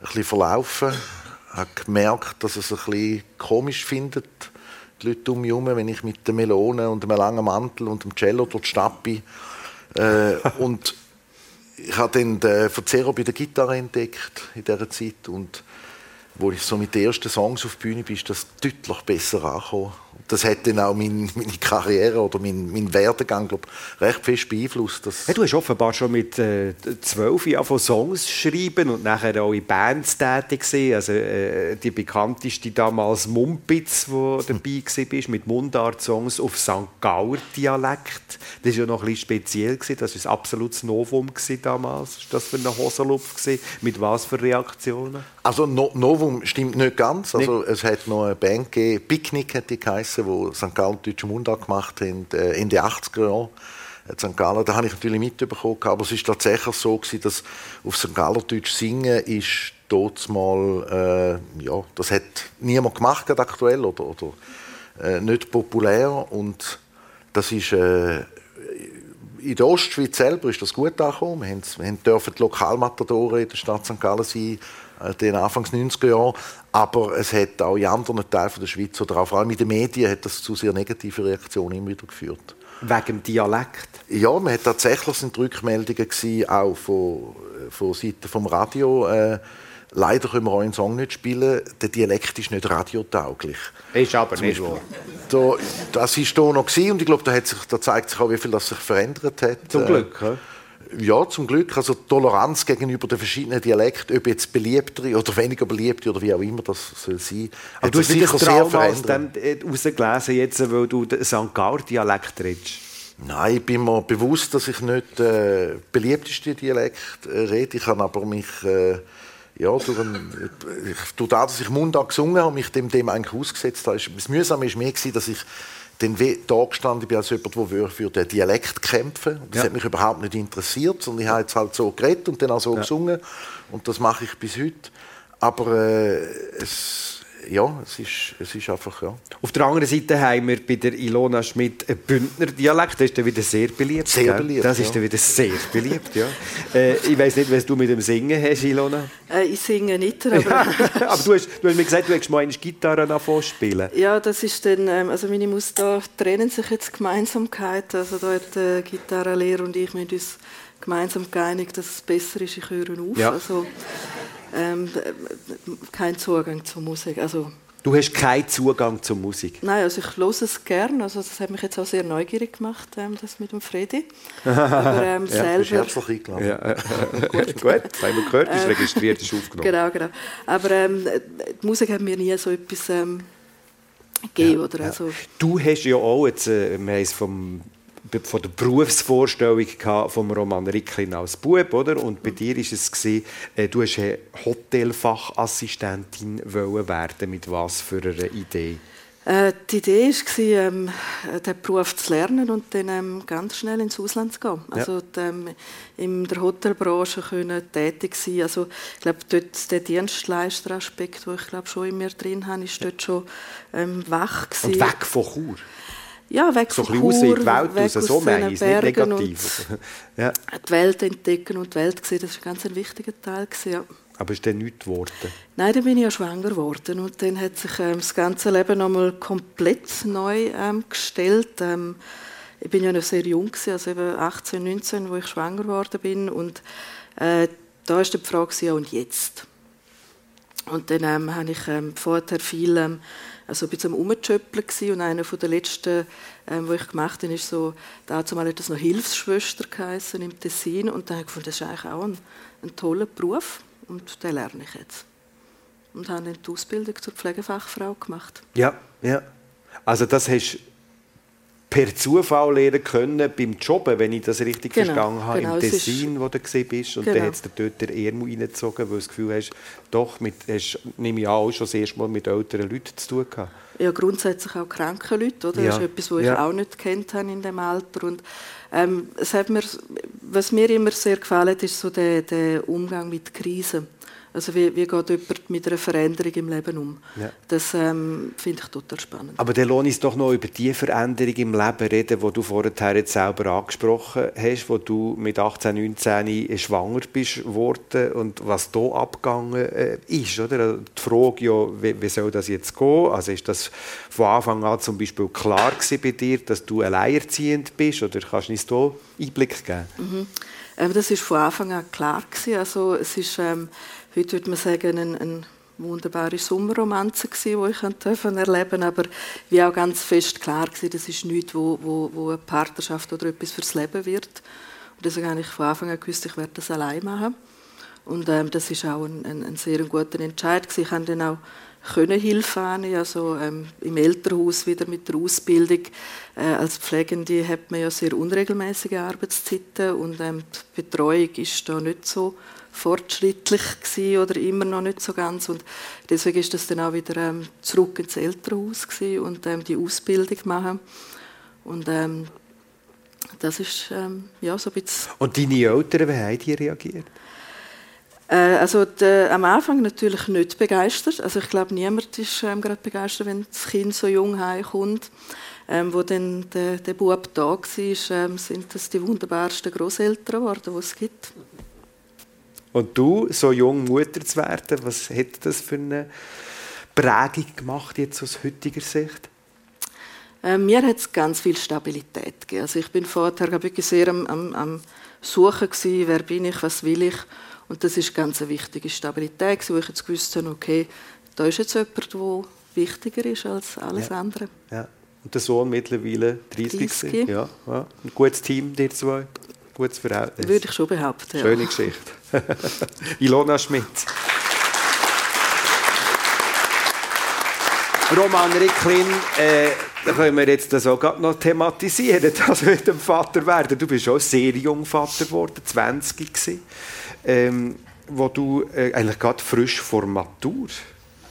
bisschen verlaufen. Ich habe gemerkt, dass es ein bisschen komisch findet, die Leute um mich herum, wenn ich mit der Melone und einem langen Mantel und dem Cello durch die Stadt bin. Äh, und ich habe dann den Verzerrer bei der Gitarre entdeckt in dieser Zeit und wo ich so mit den ersten Songs auf die Bühne bin, ist das deutlich besser angekommen das hat dann auch mein, meine Karriere oder mein, mein Werdegang glaub, recht fest beeinflusst. Ja, du hast offenbar schon mit äh, zwölf äh, Jahren Songs schreiben und nachher auch in Bands tätig gewesen. Also äh, die bekannteste damals Mumpitz, wo dabei war, mit Mundart-Songs auf St. Gauer Dialekt. Das war ja noch ein bisschen speziell gewesen. Das war ein absolutes Novum damals. Was war das für eine Hosenlupf gewesen? Mit was für Reaktionen? Also no Novum stimmt nicht ganz. Also es hat noch eine Band gegeben, Picknick hat die geheißen, wo St. Gallen deutsche Mundart gemacht haben, äh, Ende 80er Jahre. St. Gallen, da habe ich natürlich mitbekommen, aber es ist tatsächlich so gewesen, dass auf St. Galler Deutsch singen ist dort mal, äh, ja, das hat niemand gemacht aktuell oder, oder äh, nicht populär und das ist äh, in der Ostschweiz selber ist das gut angekommen. Wir, haben, wir dürfen die Lokalmatadoren in der Stadt St. Gallen sein, äh, den Anfangs 90er Jahren. Aber es hat auch in anderen Teilen der Schweiz oder auch vor allem in den Medien hat das zu sehr negativen Reaktionen immer wieder geführt. Wegen dem Dialekt? Ja, man hat tatsächlich sind Rückmeldungen gewesen, auch von, von Seiten vom Radio. Äh, leider können wir euren Song nicht spielen. Der Dialekt ist nicht radiotauglich. Ist aber nicht wahr. Da, das war da noch gewesen, und ich glaube, da, hat sich, da zeigt sich auch, wie viel das sich verändert hat. Zum Glück. Äh, ja, zum Glück. Also Toleranz gegenüber den verschiedenen Dialekten, ob jetzt beliebtere oder weniger beliebte oder wie auch immer das soll sein. Aber du hast sicher sehr verändert. herausgelesen, jetzt, weil du den St. Gaur-Dialekt redest. Nein, ich bin mir bewusst, dass ich nicht äh, beliebteste Dialekt äh, rede. Ich habe aber mich äh, ja, durch, ein, durch das, dass ich Mundart gesungen habe, mich dem, dem eigentlich ausgesetzt habe. Das Mühsame war mir, dass ich dann da gestanden bin als jemand, der für den Dialekt kämpfen Das ja. hat mich überhaupt nicht interessiert, sondern ich habe jetzt halt so geredet und dann auch so ja. gesungen. Und das mache ich bis heute. Aber äh, es ja, es ist, es ist einfach, ja. Auf der anderen Seite haben wir bei der Ilona Schmidt einen Bündner Dialekt. Das ist dann wieder sehr beliebt. Sehr beliebt, Das ist ja. dann wieder sehr beliebt, ja. äh, ich weiß nicht, was du mit dem Singen hast, Ilona. Äh, ich singe nicht, aber... aber du hast, du hast mir gesagt, du hast mal eine Gitarre spielen. Ja, das ist dann, ähm, also meine Muss da trennen sich jetzt Gemeinsamkeiten. Also da hat der Gitarrenlehrer und ich mit uns gemeinsam geeinigt, dass es besser ist, ich höre auf. Ja. Also, ähm, kein Zugang zur Musik. Also, du hast keinen Zugang zur Musik? Nein, also ich höre es gerne. Also das hat mich jetzt auch sehr neugierig gemacht, ähm, das mit dem Freddy. Aber ähm, ja, selber... Bist herzlich eingeladen. Ja. Gut, Gut das haben wir gehört, ist registriert, ist aufgenommen. Genau, genau. Aber ähm, die Musik hat mir nie so etwas ähm, gegeben. Ja, oder? Also, Du hast ja auch, jetzt, äh, wir haben es vom von der Berufsvorstellung von Roman Ricklin als Bub, oder? Und bei dir war es gewesen, äh, du hast eine Hotelfachassistentin werden. Mit was für einer Idee? Äh, die Idee war, ähm, den Beruf zu lernen und dann ähm, ganz schnell ins Ausland zu gehen. Also ja. ähm, in der Hotelbranche können tätig sein. Also ich glaube, dort der Dienstleisteraspekt, den ich glaube schon in mir drin habe, ist dort schon ähm, wach gewesen. Und weg von Chur? Ja, weg so von Chur, raus in die Welt raus, so meine ich, nicht negativ. ja. Die Welt entdecken und die Welt sehen, das war ein ganz wichtiger Teil. Ja. Aber ist dann nichts geworden? Nein, dann bin ich ja schwanger geworden und dann hat sich ähm, das ganze Leben nochmal komplett neu ähm, gestellt. Ähm, ich bin ja noch sehr jung, gewesen, also eben 18, 19, wo ich schwanger geworden bin und äh, da ist die Frage, ja und jetzt? Und dann ähm, habe ich ähm, vorher viel ähm, also ein bisschen am Umschöppeln und einer der letzten, ähm, wo ich gemacht habe, ist so, dazu mal hat das noch Hilfsschwester geheißen im Tessin und dann habe ich gefunden, das ist eigentlich auch ein, ein toller Beruf und den lerne ich jetzt. Und habe dann die Ausbildung zur Pflegefachfrau gemacht. Ja, ja. Also das hast per Zufall lernen können beim Jobben, wenn ich das richtig genau, verstanden habe, genau, im Tessin, wo du gesehen bist. Und genau. dann hat es dort der Ermu reingezogen, weil du das Gefühl hast, doch, mit, hast, nehme ich an, auch schon das erste Mal mit älteren Leuten zu tun gehabt. Ja, grundsätzlich auch kranke Leute, oder? Ja. Das ist etwas, was ich ja. auch nicht kennt habe in dem Alter. Und, ähm, es hat mir, was mir immer sehr gefallen hat, ist so der, der Umgang mit Krisen. Also wie, wie geht jemand mit einer Veränderung im Leben um? Ja. Das ähm, finde ich total spannend. Aber dann lohnt es doch noch über die Veränderung im Leben reden, die du vorher jetzt selber angesprochen hast, wo du mit 18, 19 schwanger bist worden und was da abgegangen äh, ist. Oder? Die Frage, ja, wie, wie, soll das jetzt gehen? Also ist das von Anfang an zum Beispiel klar bei dir, dass du alleinerziehend bist? Oder kannst du uns da Einblick geben? Mhm. Ähm, das war von Anfang an klar. Gewesen. Also es ist... Ähm, heute würde man sagen, eine, eine wunderbare Sommerromanze die ich erleben aber wie auch ganz fest klar war, das ist nichts, wo, wo, wo eine Partnerschaft oder etwas fürs Leben wird. Und deswegen habe ich von Anfang an gewusst, ich werde das allein machen. Und ähm, das ist auch ein, ein, ein sehr guter Entscheid. Ich konnte dann auch können Hilfe annehmen, also ähm, im Elternhaus wieder mit der Ausbildung. Äh, als Pflegende hat man ja sehr unregelmäßige Arbeitszeiten und ähm, die Betreuung ist da nicht so fortschrittlich gewesen oder immer noch nicht so ganz und deswegen ist das dann auch wieder ähm, zurück ins Elternhaus und ähm, die Ausbildung machen und ähm, das ist ähm, ja so ein bisschen... Und deine Eltern, wie haben die reagiert? Äh, also die, am Anfang natürlich nicht begeistert. Also ich glaube, niemand ist ähm, gerade begeistert, wenn das Kind so jung heimkommt. Ähm, wo dann der, der Bub da war, ähm, sind das die wunderbarsten Großeltern geworden, die es gibt. Und du, so jung Mutter zu werden, was hat das für eine Prägung gemacht jetzt aus heutiger Sicht? Äh, mir hat es ganz viel Stabilität gegeben. Also ich bin vorher wirklich sehr am, am, am Suchen gewesen, wer bin ich, was will ich. Und das ist ganz eine wichtige Stabilität, wo ich jetzt gewusst habe, okay, da ist jetzt jemand, der wichtiger ist als alles ja. andere. Ja. Und der Sohn mittlerweile 30. 30. Ja, ja. Ein gutes Team, dir zwei gutes Verhältnis. Würde ich schon behaupten. Ja. Schöne Geschichte. Ilona Schmidt. Roman Ricklin, äh, können wir jetzt das auch noch thematisieren, also mit dem Vater werden. Du bist auch sehr jung Vater geworden, 20 gewesen, ähm, wo du äh, eigentlich gerade frisch vor Matur.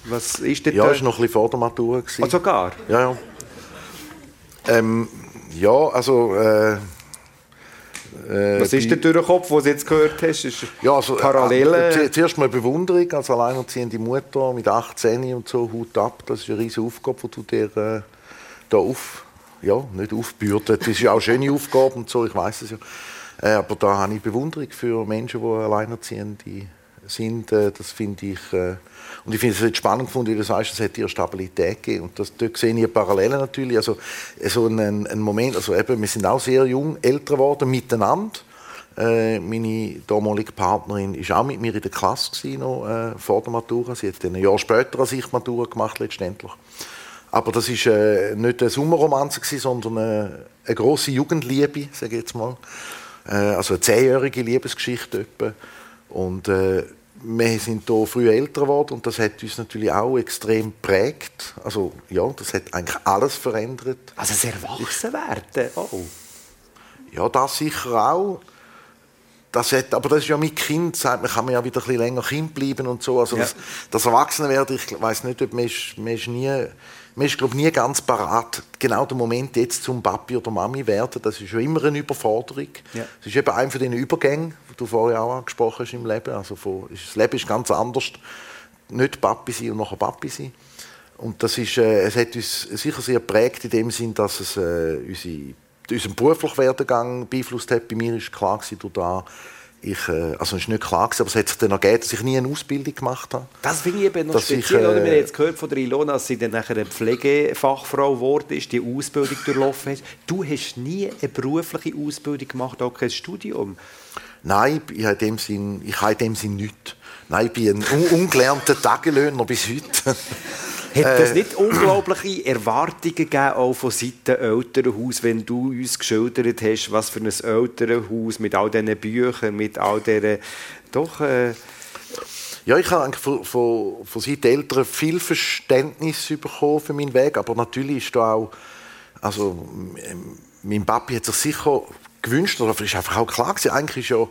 Was ist denn Ja, es war noch ein bisschen vor der Matur. Gewesen. Oh, sogar? Ja, ja. Ähm, ja, also... Äh äh, Was ist denn durch den Kopf, was du jetzt gehört hast? Ist ja, also, Parallele? Äh, zuerst mal Bewunderung als alleinerziehende Mutter mit 18 und so, Hut ab. Das ist eine riesige Aufgabe, die du dir äh, da auf, ja, nicht aufbürdet. Das ist ja auch eine schöne Aufgabe und so, ich weiß es ja. Äh, aber da habe ich Bewunderung für Menschen, die alleinerziehende sind. Äh, das finde ich äh, und ich finde es spannend gefunden, wie du sagst, es hat dir Stabilität gegeben. Und das, dort sehe ich Parallelen natürlich. Also, so ein, ein Moment, also eben, wir sind auch sehr jung älter geworden miteinander. Äh, meine damalige Partnerin war auch mit mir in der Klasse gewesen, noch, äh, vor der Matura. Sie hat ein Jahr später als ich Matura gemacht letztendlich. Aber das war äh, nicht eine Sommerromanze, sondern eine, äh, eine grosse Jugendliebe, sage ich jetzt mal. Äh, also eine zehnjährige Liebesgeschichte. Etwa. Und wir sind hier früh älter geworden und das hat uns natürlich auch extrem geprägt. Also ja, das hat eigentlich alles verändert. Also das Erwachsenwerden, oh. Ja, das sicher auch. Das hat, aber das ist ja mit Kind, sagt man, kann man ja wieder ein bisschen länger Kind bleiben und so. Also ja. das, das Erwachsenwerden, ich weiß nicht, ob man ist, man ist nie man ist glaube nie ganz parat. Genau der Moment jetzt zum Papi oder Mami werden, das ist schon immer eine Überforderung. Ja. Das ist eben einer von den Übergängen, die du vorher auch angesprochen hast im Leben. Also von, das Leben ist ganz anders. Nicht Papi sein und nachher Papi sein. Und das ist, äh, es hat uns sicher sehr geprägt in dem Sinn, dass es äh, unsere, unseren beruflichen Werdegang beeinflusst hat. Bei mir ist klar gewesen, durch da ich, äh, also es ist nicht klar gewesen, aber es hat sich dann ergeben, dass ich nie eine Ausbildung gemacht habe. Das finde ich eben noch Dass speziell. ich, äh, oder? Wir haben jetzt gehört von der Ilona, dass sie dann nachher eine Pflegefachfrau geworden ist, die Ausbildung durchlaufen hat. Du hast nie eine berufliche Ausbildung gemacht, auch kein Studium. Nein, ich habe in dem Sinn, ich habe in dem Sinn nichts. Nein, ich bin ein un ungelernter Tagelöhner bis heute. Hat Äh. das nicht unglaubliche Erwartungen gegeben, auch von Seiten Elternhaus, wenn du uns geschildert hast, was für ein Elternhaus mit all diesen Büchern, mit all dieser... Doch, äh, Ja, ich habe von, von, von Seiten Eltern viel Verständnis bekommen für meinen Weg, aber natürlich ist da auch, also mein Papi hat sich sicher gewünscht, oder ist einfach auch klar gewesen, eigentlich ist ja,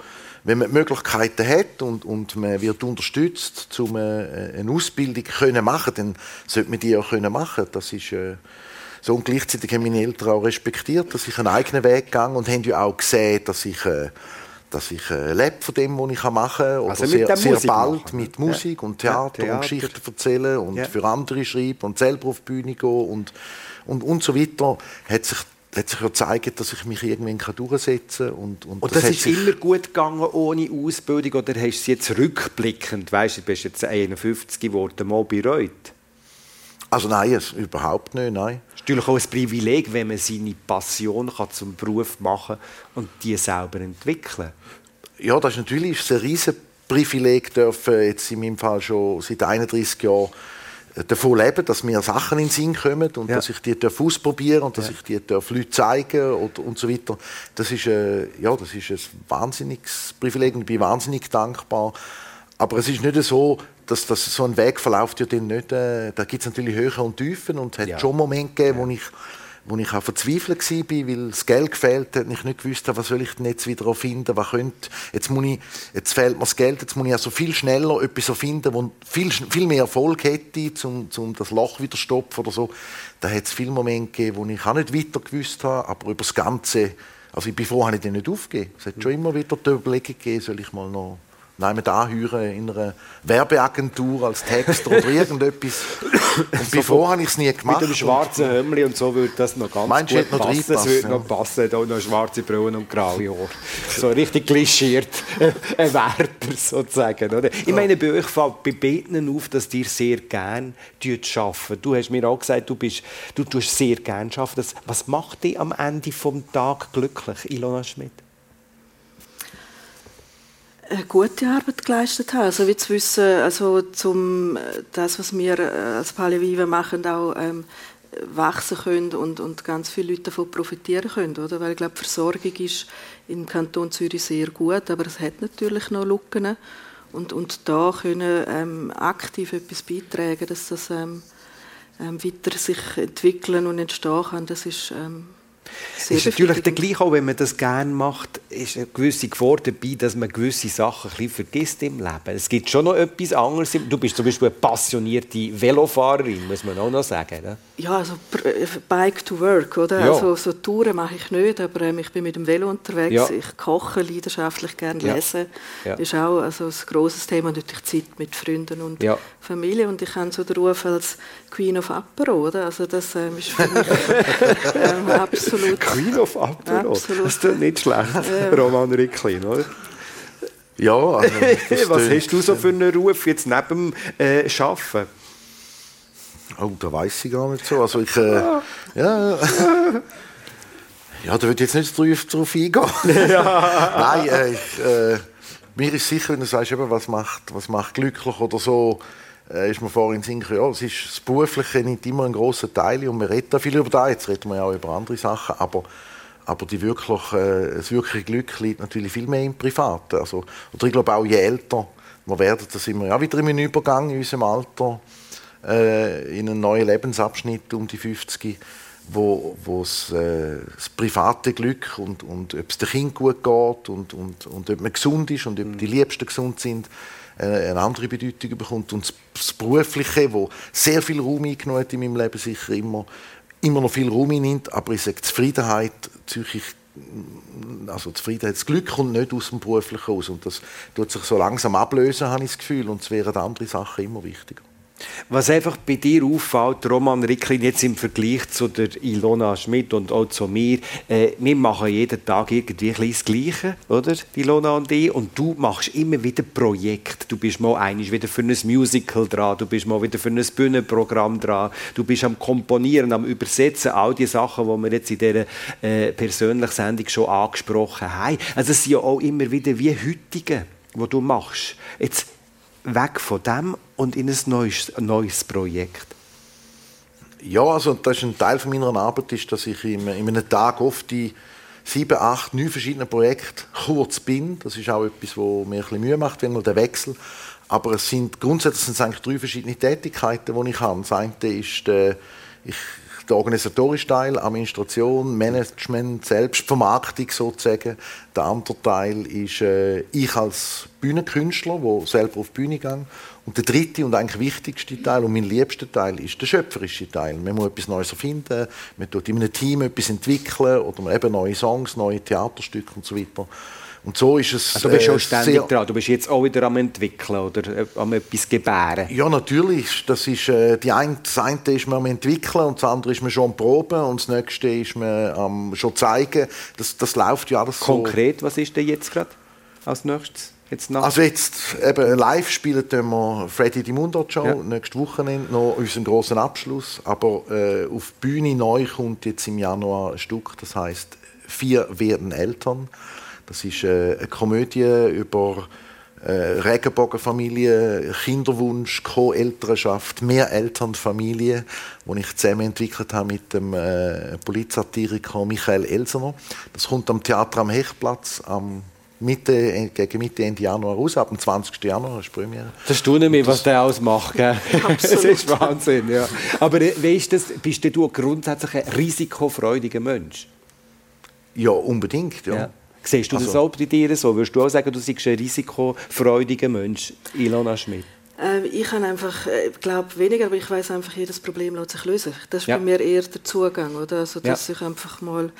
wenn man die Möglichkeiten hat und, und man wird unterstützt, um äh, eine Ausbildung können machen, dann sollte man die auch können machen. Das ist äh, so und gleichzeitig haben meine Eltern auch respektiert, dass ich einen eigenen Weg gegangen und haben ja auch gesehen, dass ich äh, dass ich äh, lebe von dem, was ich machen kann. Oder Also mit sehr, sehr Musik bald machen. mit Musik und Ja, Theater, Theater. und Geschichten erzählen und Ja. für andere schreiben und selber auf die Bühne gehen und, und, und so weiter, hat sich, hat sich ja gezeigt, dass ich mich irgendwann kann durchsetzen kann. Und, und, Und das, hat ist immer gut gegangen ohne Ausbildung oder hast du es jetzt rückblickend, weißt du, du bist jetzt 51 geworden, mal bereut? Also nein, es, überhaupt nicht, nein. Es ist natürlich auch ein Privileg, wenn man seine Passion kann zum Beruf machen und die selber entwickeln. Ja, das ist natürlich ein riesen Privileg, dürfen jetzt in meinem Fall schon seit 31 Jahren davon leben, dass mir Sachen in den Sinn kommen und Ja. dass ich die darf ausprobieren und dass ich die darf Leuten zeigen und, und so weiter. Das ist, äh, ja, das ist ein wahnsinniges Privileg und ich bin wahnsinnig dankbar. Aber es ist nicht so, dass, dass so ein Weg verläuft ja dann nicht. Äh, da gibt es natürlich Höhen und Tiefen und es hat Ja. schon Momente gegeben, wo ich wo ich auch verzweifelt war, weil das Geld gefehlt hat und ich nicht gewusst habe, was soll ich denn jetzt wieder finden, was könnte, jetzt, muss ich, jetzt fehlt mir das Geld, jetzt muss ich also viel schneller etwas finden, das viel, viel mehr Erfolg hätte, um, um das Loch wieder zu stopfen oder so. Da hat es viele Momente gegeben, wo ich auch nicht weiter gewusst habe, aber über das Ganze, also ich bin froh, habe ich den nicht aufgegeben. Es hat schon immer wieder die Überlegung gegeben, soll ich mal noch jemanden anhören in einer Werbeagentur als Texter oder irgendetwas. Und bevor habe ich es nie gemacht. Mit dem schwarzen Hömmli und so würde das noch ganz Meinst gut noch passen. Reinpassen, würde ja. noch passen, da noch schwarze Brille und graue Haare. So richtig klischiert. Ein Werber sozusagen. Oder? Ich meine, bei euch fällt bei beiden auf, dass ihr sehr gerne arbeiten. Du hast mir auch gesagt, du, bist, du tust sehr gerne arbeiten. Das- Was macht dich am Ende des Tages glücklich, Ilona Schmidt? Eine gute Arbeit geleistet haben. Also wie zu wissen, also zum das, was wir als Palliative machen, auch ähm, wachsen können und, und ganz viele Leute davon profitieren können. Oder? Weil ich glaube, Versorgung ist im Kanton Zürich sehr gut, aber es hat natürlich noch Lücken. Und, und da können ähm, aktiv etwas beitragen, dass das ähm, ähm, weiter sich entwickeln und entstehen kann, das ist ähm, sehr ist natürlich dann befriedigend. gleich auch, wenn man das gerne macht, ist eine gewisse Gefahr dabei, dass man gewisse Sachen ein bisschen vergisst im Leben. Es gibt schon noch etwas anderes. Du bist zum Beispiel eine passionierte Velofahrerin, muss man auch noch sagen. Ne? Ja, also äh, Bike to Work, oder? Ja. Also so Touren mache ich nicht, aber ähm, ich bin mit dem Velo unterwegs. Ja. Ich koche leidenschaftlich gerne Ja. lesen. Ja. Das ist auch also ein grosses Thema, natürlich Zeit mit Freunden und Ja. Familie. Und ich habe so den Ruf als Queen of Apero, oder? Also das ähm, ist für mich ähm, absolut... Queen of Apero. Absolut. Das ist doch nicht schlecht, Roman Ricklin, oder? Ja, also, Was hast du so für einen Ruf jetzt neben dem äh, Arbeiten? Oh, da weiß ich gar nicht so. Also ich, äh, ja, ja, da würde ich jetzt nicht drauf, drauf eingehen. Nein, äh, ich, äh, mir ist sicher, wenn du sagst, eben, was, macht, was macht glücklich oder so, äh, ist mir vorhin in den ja, es ist, das Berufliche nimmt immer einen grossen Teil und wir reden da viel über das, jetzt reden wir ja auch über andere Sachen, aber, aber die wirklich, äh, das wirkliche Glück liegt natürlich viel mehr im Privaten. Also, oder ich glaube auch, je älter wir werden, da sind wir ja wieder in einem Übergang in unserem Alter, äh, in einen neuen Lebensabschnitt um die 50, wo, wo es, äh, das private Glück und, und ob es dem Kind gut geht und, und, und ob man gesund ist und ob die Liebsten gesund sind, äh, eine andere Bedeutung bekommt. Und das, Berufliche, wo sehr viel Raum eingenommen hat in meinem Leben, sicher immer, immer noch viel Raum einnimmt, aber ich sage, Zufriedenheit, psychisch also Zufriedenheit, das Glück kommt nicht aus dem Beruflichen aus und das tut sich so langsam ablösen, habe ich das Gefühl, und es wären andere Sachen immer wichtiger. Was einfach bei dir auffällt, Roman Ricklin, jetzt im Vergleich zu der Ilona Schmidt und auch zu mir, äh, wir machen jeden Tag irgendwie ein das Gleiche, oder, Ilona und ich, und du machst immer wieder Projekte. Du bist mal einig wieder für ein Musical dran, du bist mal wieder für ein Bühnenprogramm dran, du bist am Komponieren, am Übersetzen, all die Sachen, die wir jetzt in dieser äh, persönlichen Sendung schon angesprochen haben. Also es sind ja auch immer wieder wie heutige, die du machst. Jetzt weg von dem und in ein neues, neues Projekt? Ja, also das ist ein Teil von meiner Arbeit, ist, dass ich in, in einem Tag oft die sieben, acht, neun verschiedene Projekte kurz bin. Das ist auch etwas, was mir ein bisschen Mühe macht, wenn der Wechsel. Aber es sind grundsätzlich sind es eigentlich drei verschiedene Tätigkeiten, die ich habe. Das eine ist, äh, ich der organisatorische Teil, Administration, Management, Selbstvermarktung sozusagen. Der andere Teil ist äh, ich als Bühnenkünstler, der selber auf die Bühne gehe. Und der dritte und eigentlich wichtigste Teil und mein liebster Teil ist der schöpferische Teil. Man muss etwas Neues erfinden, man tut in einem Team etwas entwickeln oder eben neue Songs, neue Theaterstücke und so weiter. Und so ist es. Also du bist schon äh, ständig dran. Du bist jetzt auch wieder am entwickeln oder äh, am etwas gebären. Ja, natürlich. Das ist äh, die eine, das eine ist man am entwickeln und das andere ist man schon am proben und das nächste ist man am schon zeigen. Das, das läuft ja alles Konkret, so. was ist denn jetzt gerade als nächstes? Jetzt also jetzt eben live spielen wir Freddy die Mundart Show ja. nächstes Wochenende noch unseren großen Abschluss. Aber äh, auf die Bühne neu kommt jetzt im Januar ein Stück, das heißt Vier werden Eltern. Das ist äh, eine Komödie über äh, Regenbogenfamilie, Kinderwunsch, Co-Elternschaft, Mehrelternfamilie, die ich zusammen entwickelt habe mit dem äh, Polizsatiriker Michael Elsener. Das kommt am Theater am Hechtplatz am Mitte, gegen Mitte, Ende Januar raus, ab dem 20. Januar ist Premiere. Das staune mich, was der ausmacht. das ist Wahnsinn, ja. Aber wie ist das, bist du grundsätzlich ein risikofreudiger Mensch? Ja, unbedingt, ja. ja. Siehst du also, das auch bei dir so? Würdest du auch sagen, du bist ein risikofreudiger Mensch, Ilona Schmidt? Ähm, ich habe einfach, äh, glaube weniger, aber ich weiß einfach, jedes Problem lässt sich lösen. Das ist ja. bei mir eher der Zugang, oder? Also, dass ja. ich einfach mal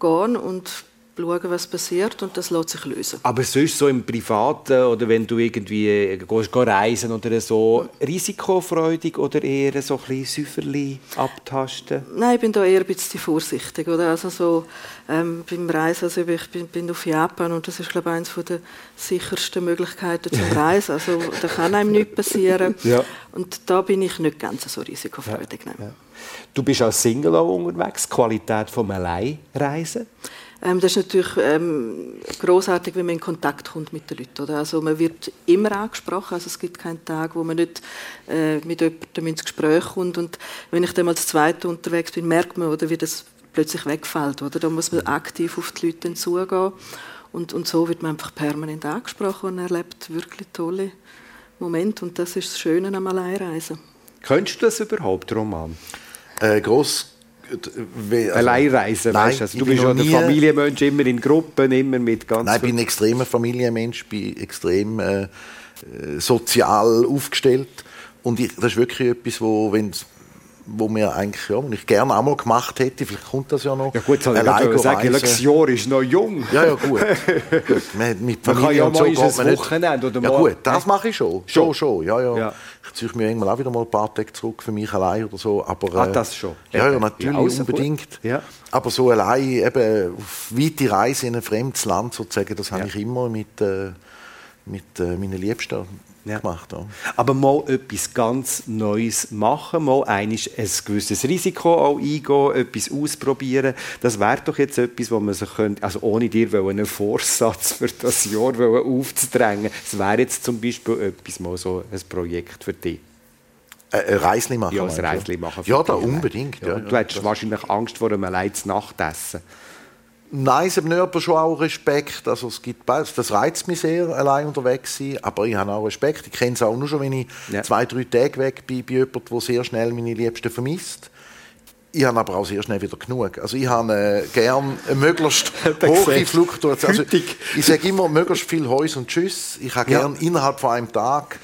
gehen und schauen, was passiert und das lässt sich lösen. Aber sonst so im Privaten oder wenn du irgendwie äh, gehst, gehst reisen oder so, risikofreudig oder eher so ein bisschen Säuferli abtasten? Nein, ich bin da eher ein bisschen vorsichtig. Oder? Also so, ähm, beim Reisen, also ich bin, bin auf Japan und das ist glaube ich eines der sichersten Möglichkeiten zum Reisen. Also da kann einem nichts passieren. Ja. Und da bin ich nicht ganz so risikofreudig. Ja. Ja. Du bist als Single auch unterwegs, Qualität vom Alleinreisen? Ähm, das ist natürlich ähm, großartig, wenn man in Kontakt kommt mit den Leuten. Oder? Also man wird immer angesprochen. Also es gibt keinen Tag, wo man nicht äh, mit jemandem ins Gespräch kommt. Und wenn ich dann als Zweite unterwegs bin, merkt man, oder, wie das plötzlich wegfällt. Oder? Da muss man aktiv auf die Leute zugehen. Und, und so wird man einfach permanent angesprochen und erlebt wirklich tolle Momente. Und das ist das Schöne am Alleinreisen. Könntest du das überhaupt, Roman? Äh, gross also, Alleinreisen, nein, weißt, also, du bist ja ein Familienmensch, immer in Gruppen, immer mit ganz... Nein, ich bin ein extremer Familienmensch, bin extrem äh, äh, sozial aufgestellt. Und ich, das ist wirklich etwas, wo, wenn wo mir eigentlich, ja, ich gerne einmal gemacht hätte, vielleicht kommt das ja noch. Ja gut, soll ich sagen, das Jahr ist noch jung. Ja, ja, gut. gut. Mit Familie Man kann ja mal so ein Wochenende oder mal... Ja gut, das mache ich schon. Schon, schon, ja, ja. ja. Ich ziehe mir irgendwann auch wieder mal ein paar Tage zurück für mich allein oder so. Aber, ah, das schon? Ja, ja natürlich, ja, unbedingt. Ja. Aber so allein eben auf weite Reise in ein fremdes Land sozusagen, das habe ich immer mit, äh, mit äh, meinen Liebsten ja. gemacht. Ja. Aber mal etwas ganz Neues machen, mal ein gewisses Risiko auch eingehen, etwas ausprobieren, das wäre doch jetzt etwas, wo man sich könnte, also ohne dir einen Vorsatz für das Jahr aufzudrängen, es wäre jetzt zum Beispiel etwas, mal so ein Projekt für dich. Ein Reisli machen? Ja, ein Reisli machen. Ja, da unbedingt. Ja, ja, du hättest wahrscheinlich Angst vor einem Nachtessen. Nein, es hat aber schon auch Respekt. Also es gibt beides. Das reizt mich sehr, allein unterwegs sein. Aber ich habe auch Respekt. Ich kenne es auch nur schon, wenn ich ja. zwei, drei Tage weg bin bei jemandem, der sehr schnell meine Liebsten vermisst. Ich habe aber auch sehr schnell wieder genug. Also ich habe äh, gerne eine möglichst hohe Fluktuation. Also ich sage immer, möglichst viel Heus und Tschüss. Ich habe gerne ja. innerhalb von einem Tag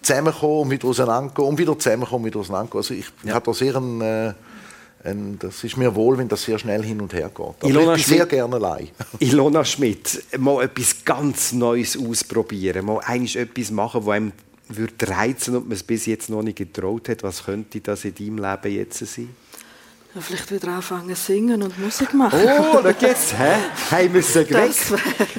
zusammenkommen und wieder auseinandergehen und wieder zusammenkommen und wieder auseinandergehen. Also ich ja. habe da sehr einen... Äh, das ist mir wohl, wenn das sehr schnell hin und her geht. Aber Ilona ich bin sehr gerne allein. Ilona Schmidt, mal etwas ganz Neues ausprobieren, mal etwas machen, wo einem würde reizen und man es bis jetzt noch nicht getraut hat? Was könnte das in deinem Leben jetzt sein? Ja, vielleicht wieder anfangen singen und Musik machen. Oh, schau jetzt, hä? Haben wir es geweckt?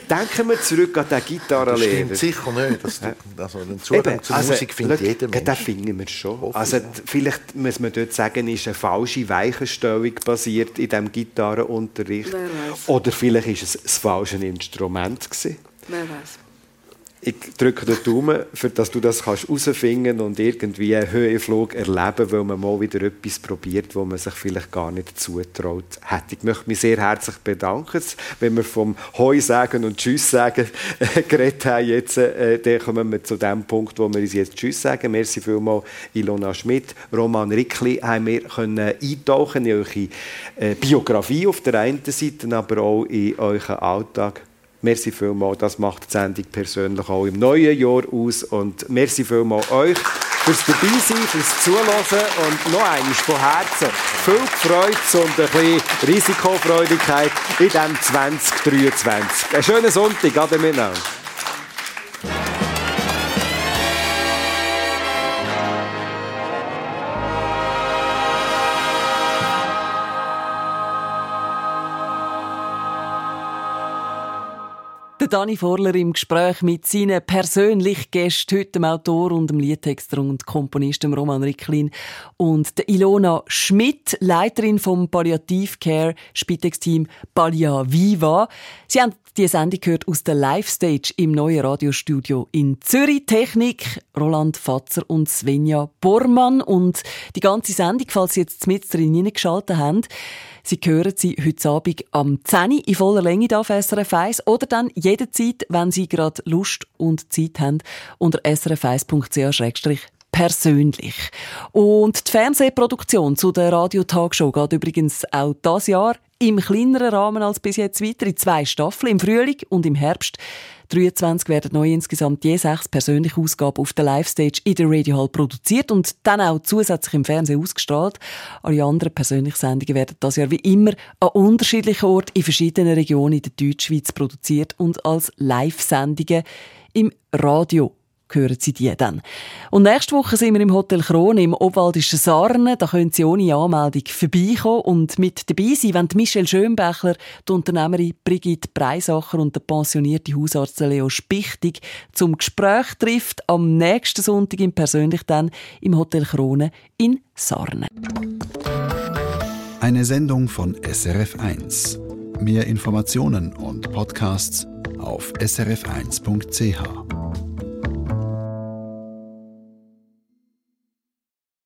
Denken wir zurück an den Gitarrenlehrer. Stimmt sicher nicht. Das, also den Zugang Eben, zur also, Musik findet jeder Mensch. Den finden wir schon. Hoffe Also, ja. vielleicht muss man dort sagen, ist eine falsche Weichenstellung basiert in diesem Gitarrenunterricht. Wer weiß. Oder vielleicht ist es das falsche Instrument gewesen. Wer weiß. Ich drücke den Daumen, für dass du das kannst herausfinden und irgendwie einen Höhenflug erleben, weil man mal wieder etwas probiert, wo man sich vielleicht gar nicht zutraut hätte. Ich möchte mich sehr herzlich bedanken. Wenn wir vom Hoi sagen und Tschüss sagen äh, geredet haben, jetzt, äh, dann kommen wir zu dem Punkt, wo wir uns jetzt Tschüss sagen. Merci vielmals, Ilona Schmidt, Roman Rickli, haben wir können eintauchen in eure äh, Biografie auf der einen Seite, aber auch in euren Alltag. Merci vielmals, das macht die Sendung persönlich auch im neuen Jahr aus. Und merci vielmals euch fürs Dabeisein, fürs Zuhören und noch einmal von Herzen viel Freude und ein bisschen Risikofreudigkeit in diesem 2023. Einen schönen Sonntag, ade Der Dani Vorler im Gespräch mit seinen persönlichen Gästen, heute dem Autor und dem Liedtexter und Komponist dem Roman Ricklin und der Ilona Schmidt, Leiterin vom Palliativ-Care Spitex-Team Pallia Viva. Sie haben die Sendung gehört aus der Live-Stage im neuen Radiostudio in Zürich. Technik Roland Fatzer und Svenja Bormann. Und die ganze Sendung, falls Sie jetzt mit drin hineingeschaltet haben, Sie hören sie heute Abend am 10 Uhr in voller Länge auf SRF 1 oder dann jederzeit, wenn Sie gerade Lust und Zeit haben, unter srf1.ch persönlich. Und die Fernsehproduktion zu der Radio-Talkshow geht übrigens auch das Jahr im kleineren Rahmen als bis jetzt weiter in zwei Staffeln, im Frühling und im Herbst. 23 werden neu insgesamt je sechs persönliche Ausgaben auf der Live-Stage in der Radio Hall produziert und dann auch zusätzlich im Fernsehen ausgestrahlt. Alle anderen persönlichen Sendungen werden das Jahr wie immer an unterschiedlichen Orten in verschiedenen Regionen in der Deutschschweiz produziert und als Live-Sendungen im Radio hören Sie die dann. Und nächste Woche sind wir im Hotel Krone im Obwaldischen Sarnen. Da können Sie ohne Anmeldung vorbeikommen und mit dabei sein, wenn Michelle Schönbächler, die Unternehmerin Brigitte Breisacher und der pensionierte Hausarzt Leo Spichtig zum Gespräch trifft am nächsten Sonntag im persönlich dann im Hotel Krone in Sarnen. Eine Sendung von SRF1. Mehr Informationen und Podcasts auf srf1.ch.